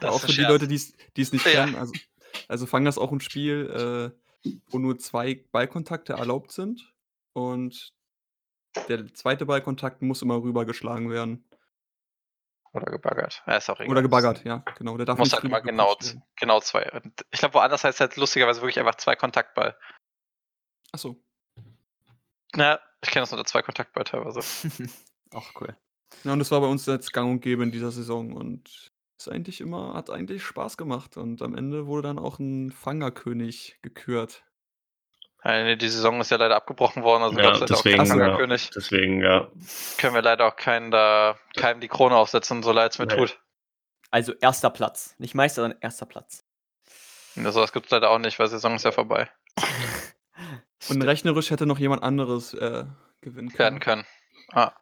Speaker 4: Das
Speaker 1: auch
Speaker 4: ist
Speaker 1: für die. Leute, die es nicht
Speaker 4: Ja.
Speaker 1: kennen. Also, also Fang ist auch ein Spiel, äh, wo nur zwei Ballkontakte erlaubt sind. Und der zweite Ballkontakt muss immer rübergeschlagen werden.
Speaker 4: Oder gebaggert. Ja, ist auch egal.
Speaker 1: Oder gebaggert, ja, genau. Der darf
Speaker 4: Muss
Speaker 1: nicht
Speaker 4: halt immer genau, genau zwei. Und ich glaube, woanders heißt es halt lustigerweise wirklich einfach zwei Kontaktball.
Speaker 1: Achso.
Speaker 4: Na, ich kenne das unter zwei Kontaktball teilweise.
Speaker 3: Auch cool.
Speaker 1: Ja, und das war bei uns jetzt gang und gäbe in dieser Saison. Und ist eigentlich immer, hat eigentlich Spaß gemacht. Und am Ende wurde dann auch ein Fangerkönig gekürt.
Speaker 4: Nee, die Saison ist ja leider abgebrochen worden, also
Speaker 2: Ja,
Speaker 4: gab es jetzt auch
Speaker 2: deswegen,
Speaker 4: keinen
Speaker 1: ja.
Speaker 4: Fangerkönig.
Speaker 2: Deswegen, ja.
Speaker 4: Können wir leider auch keinen da, keinem die Krone aufsetzen, so leid es mir
Speaker 2: Nee.
Speaker 4: tut.
Speaker 3: Also erster Platz. Nicht Meister, sondern erster Platz.
Speaker 4: Ja, sowas gibt es leider auch nicht, weil Saison ist ja vorbei.
Speaker 1: Und rechnerisch hätte noch jemand anderes äh, gewinnen
Speaker 4: Werden
Speaker 1: können.
Speaker 4: können. Ah,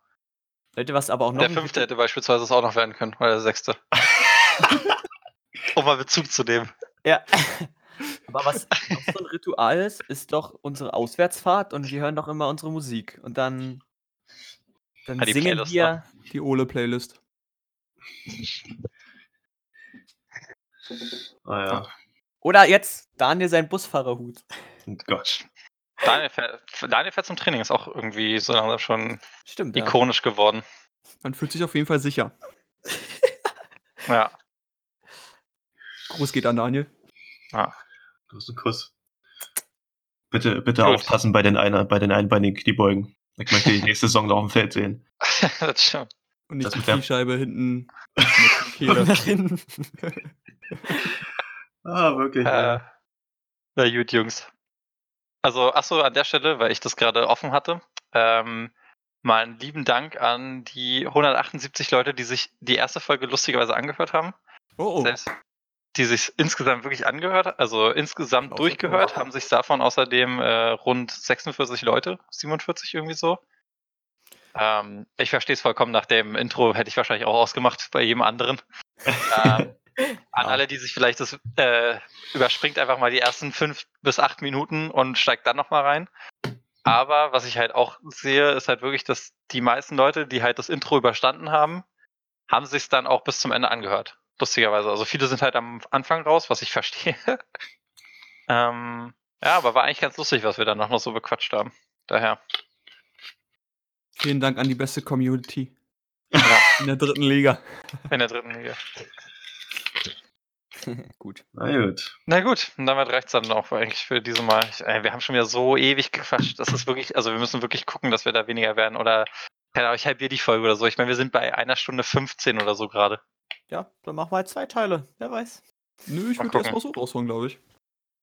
Speaker 3: Leute, was aber auch noch.
Speaker 4: der fünfte hätte beispielsweise es auch noch werden können, oder der sechste. um mal Bezug zu nehmen.
Speaker 3: Ja. Aber was auch so ein Ritual ist, ist doch unsere Auswärtsfahrt und wir hören doch immer unsere Musik. Und dann, dann
Speaker 4: Ah, die
Speaker 3: singen
Speaker 4: Playlist,
Speaker 3: wir.
Speaker 1: Die Ole-Playlist.
Speaker 2: Ah, ja.
Speaker 3: Oder jetzt Daniel sein Busfahrerhut.
Speaker 2: Oh Gott.
Speaker 4: Daniel fährt, Daniel fährt zum Training, ist auch irgendwie so langsam schon
Speaker 3: Stimmt. Ja.
Speaker 4: ikonisch geworden.
Speaker 1: Man fühlt sich auf jeden Fall sicher.
Speaker 4: Ja.
Speaker 1: Gruß geht an Daniel.
Speaker 2: Kuss und Kuss. Bitte, bitte
Speaker 4: Gut.
Speaker 2: aufpassen bei den, einer, bei den einbeinigen Kniebeugen. Ich möchte die nächste Saison noch auf dem Feld sehen.
Speaker 4: das stimmt.
Speaker 1: Und nicht
Speaker 2: Das
Speaker 1: die Kniescheibe hinten
Speaker 3: hinten.
Speaker 2: Ah, wirklich.
Speaker 4: Äh, na gut, Jungs. Also, achso, an der Stelle, weil ich das gerade offen hatte, ähm, mal einen lieben Dank an die 178 Leute, die sich die erste Folge lustigerweise angehört haben.
Speaker 1: Oh, oh.
Speaker 4: Selbst, die sich insgesamt wirklich angehört, also insgesamt
Speaker 1: Außer-
Speaker 4: durchgehört, haben sich davon außerdem äh, rund 46 Leute, 47 irgendwie so. Ähm, ich verstehe es vollkommen, nach dem Intro hätte ich wahrscheinlich auch ausgemacht bei jedem anderen. ähm, an alle, die sich vielleicht das äh, überspringt einfach mal die ersten fünf bis acht Minuten und steigt dann nochmal rein. Aber was ich halt auch sehe, ist halt wirklich, dass die meisten Leute, die halt das Intro überstanden haben, haben sich dann auch bis zum Ende angehört. Lustigerweise. Also viele sind halt am Anfang raus, was ich verstehe. ähm, ja, aber war eigentlich ganz lustig, was wir dann noch, so bequatscht haben. Daher.
Speaker 1: Vielen Dank an die beste Community
Speaker 4: Ja,
Speaker 1: in der dritten Liga.
Speaker 4: in der dritten Liga.
Speaker 3: Gut.
Speaker 2: Na gut.
Speaker 4: Na gut, und damit reicht's dann auch eigentlich für diese Mal. Ich, ey, wir haben schon wieder so ewig gequatscht. Das ist wirklich, also wir müssen wirklich gucken, dass wir da weniger werden. Oder, keine Ahnung, ich halbiere die Folge oder so. Ich meine, wir sind bei einer Stunde 15 oder so gerade.
Speaker 3: Ja, dann machen wir halt zwei Teile. Wer weiß.
Speaker 1: Nö, ich würde erstmal so rausholen, glaube ich.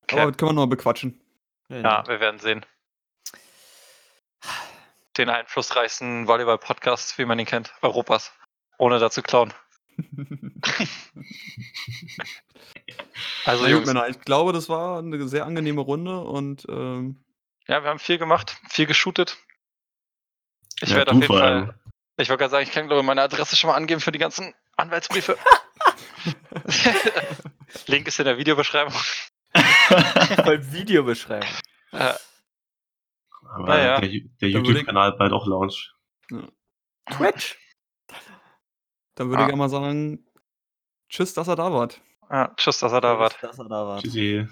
Speaker 4: Okay.
Speaker 1: Aber das können wir noch mal bequatschen.
Speaker 4: Ja, wir werden sehen. Den einflussreichsten Volleyball-Podcast, wie man ihn kennt, Europas. Ohne dazu klauen. Also, Jungs,
Speaker 1: Männer, ich glaube, das war eine sehr angenehme Runde und ähm,
Speaker 4: ja, wir haben viel gemacht, viel geshootet. Ich
Speaker 2: Ja,
Speaker 4: werde auf jeden Fall. Ich wollte gerade sagen, ich kann, glaube ich, meine Adresse schon mal angeben für die ganzen Anwaltsbriefe. Link ist in der Videobeschreibung.
Speaker 3: Beim Video beschreiben.
Speaker 4: Äh,
Speaker 2: Aber
Speaker 4: Naja.
Speaker 2: der, der YouTube-Kanal bald auch Launch.
Speaker 3: Twitch.
Speaker 1: dann würde
Speaker 4: Ah.
Speaker 1: ich einmal sagen, tschüss, dass ihr da wart.
Speaker 4: ja, tschüss, dass ihr da wart.
Speaker 3: Dass er da war.
Speaker 2: Tschüssi.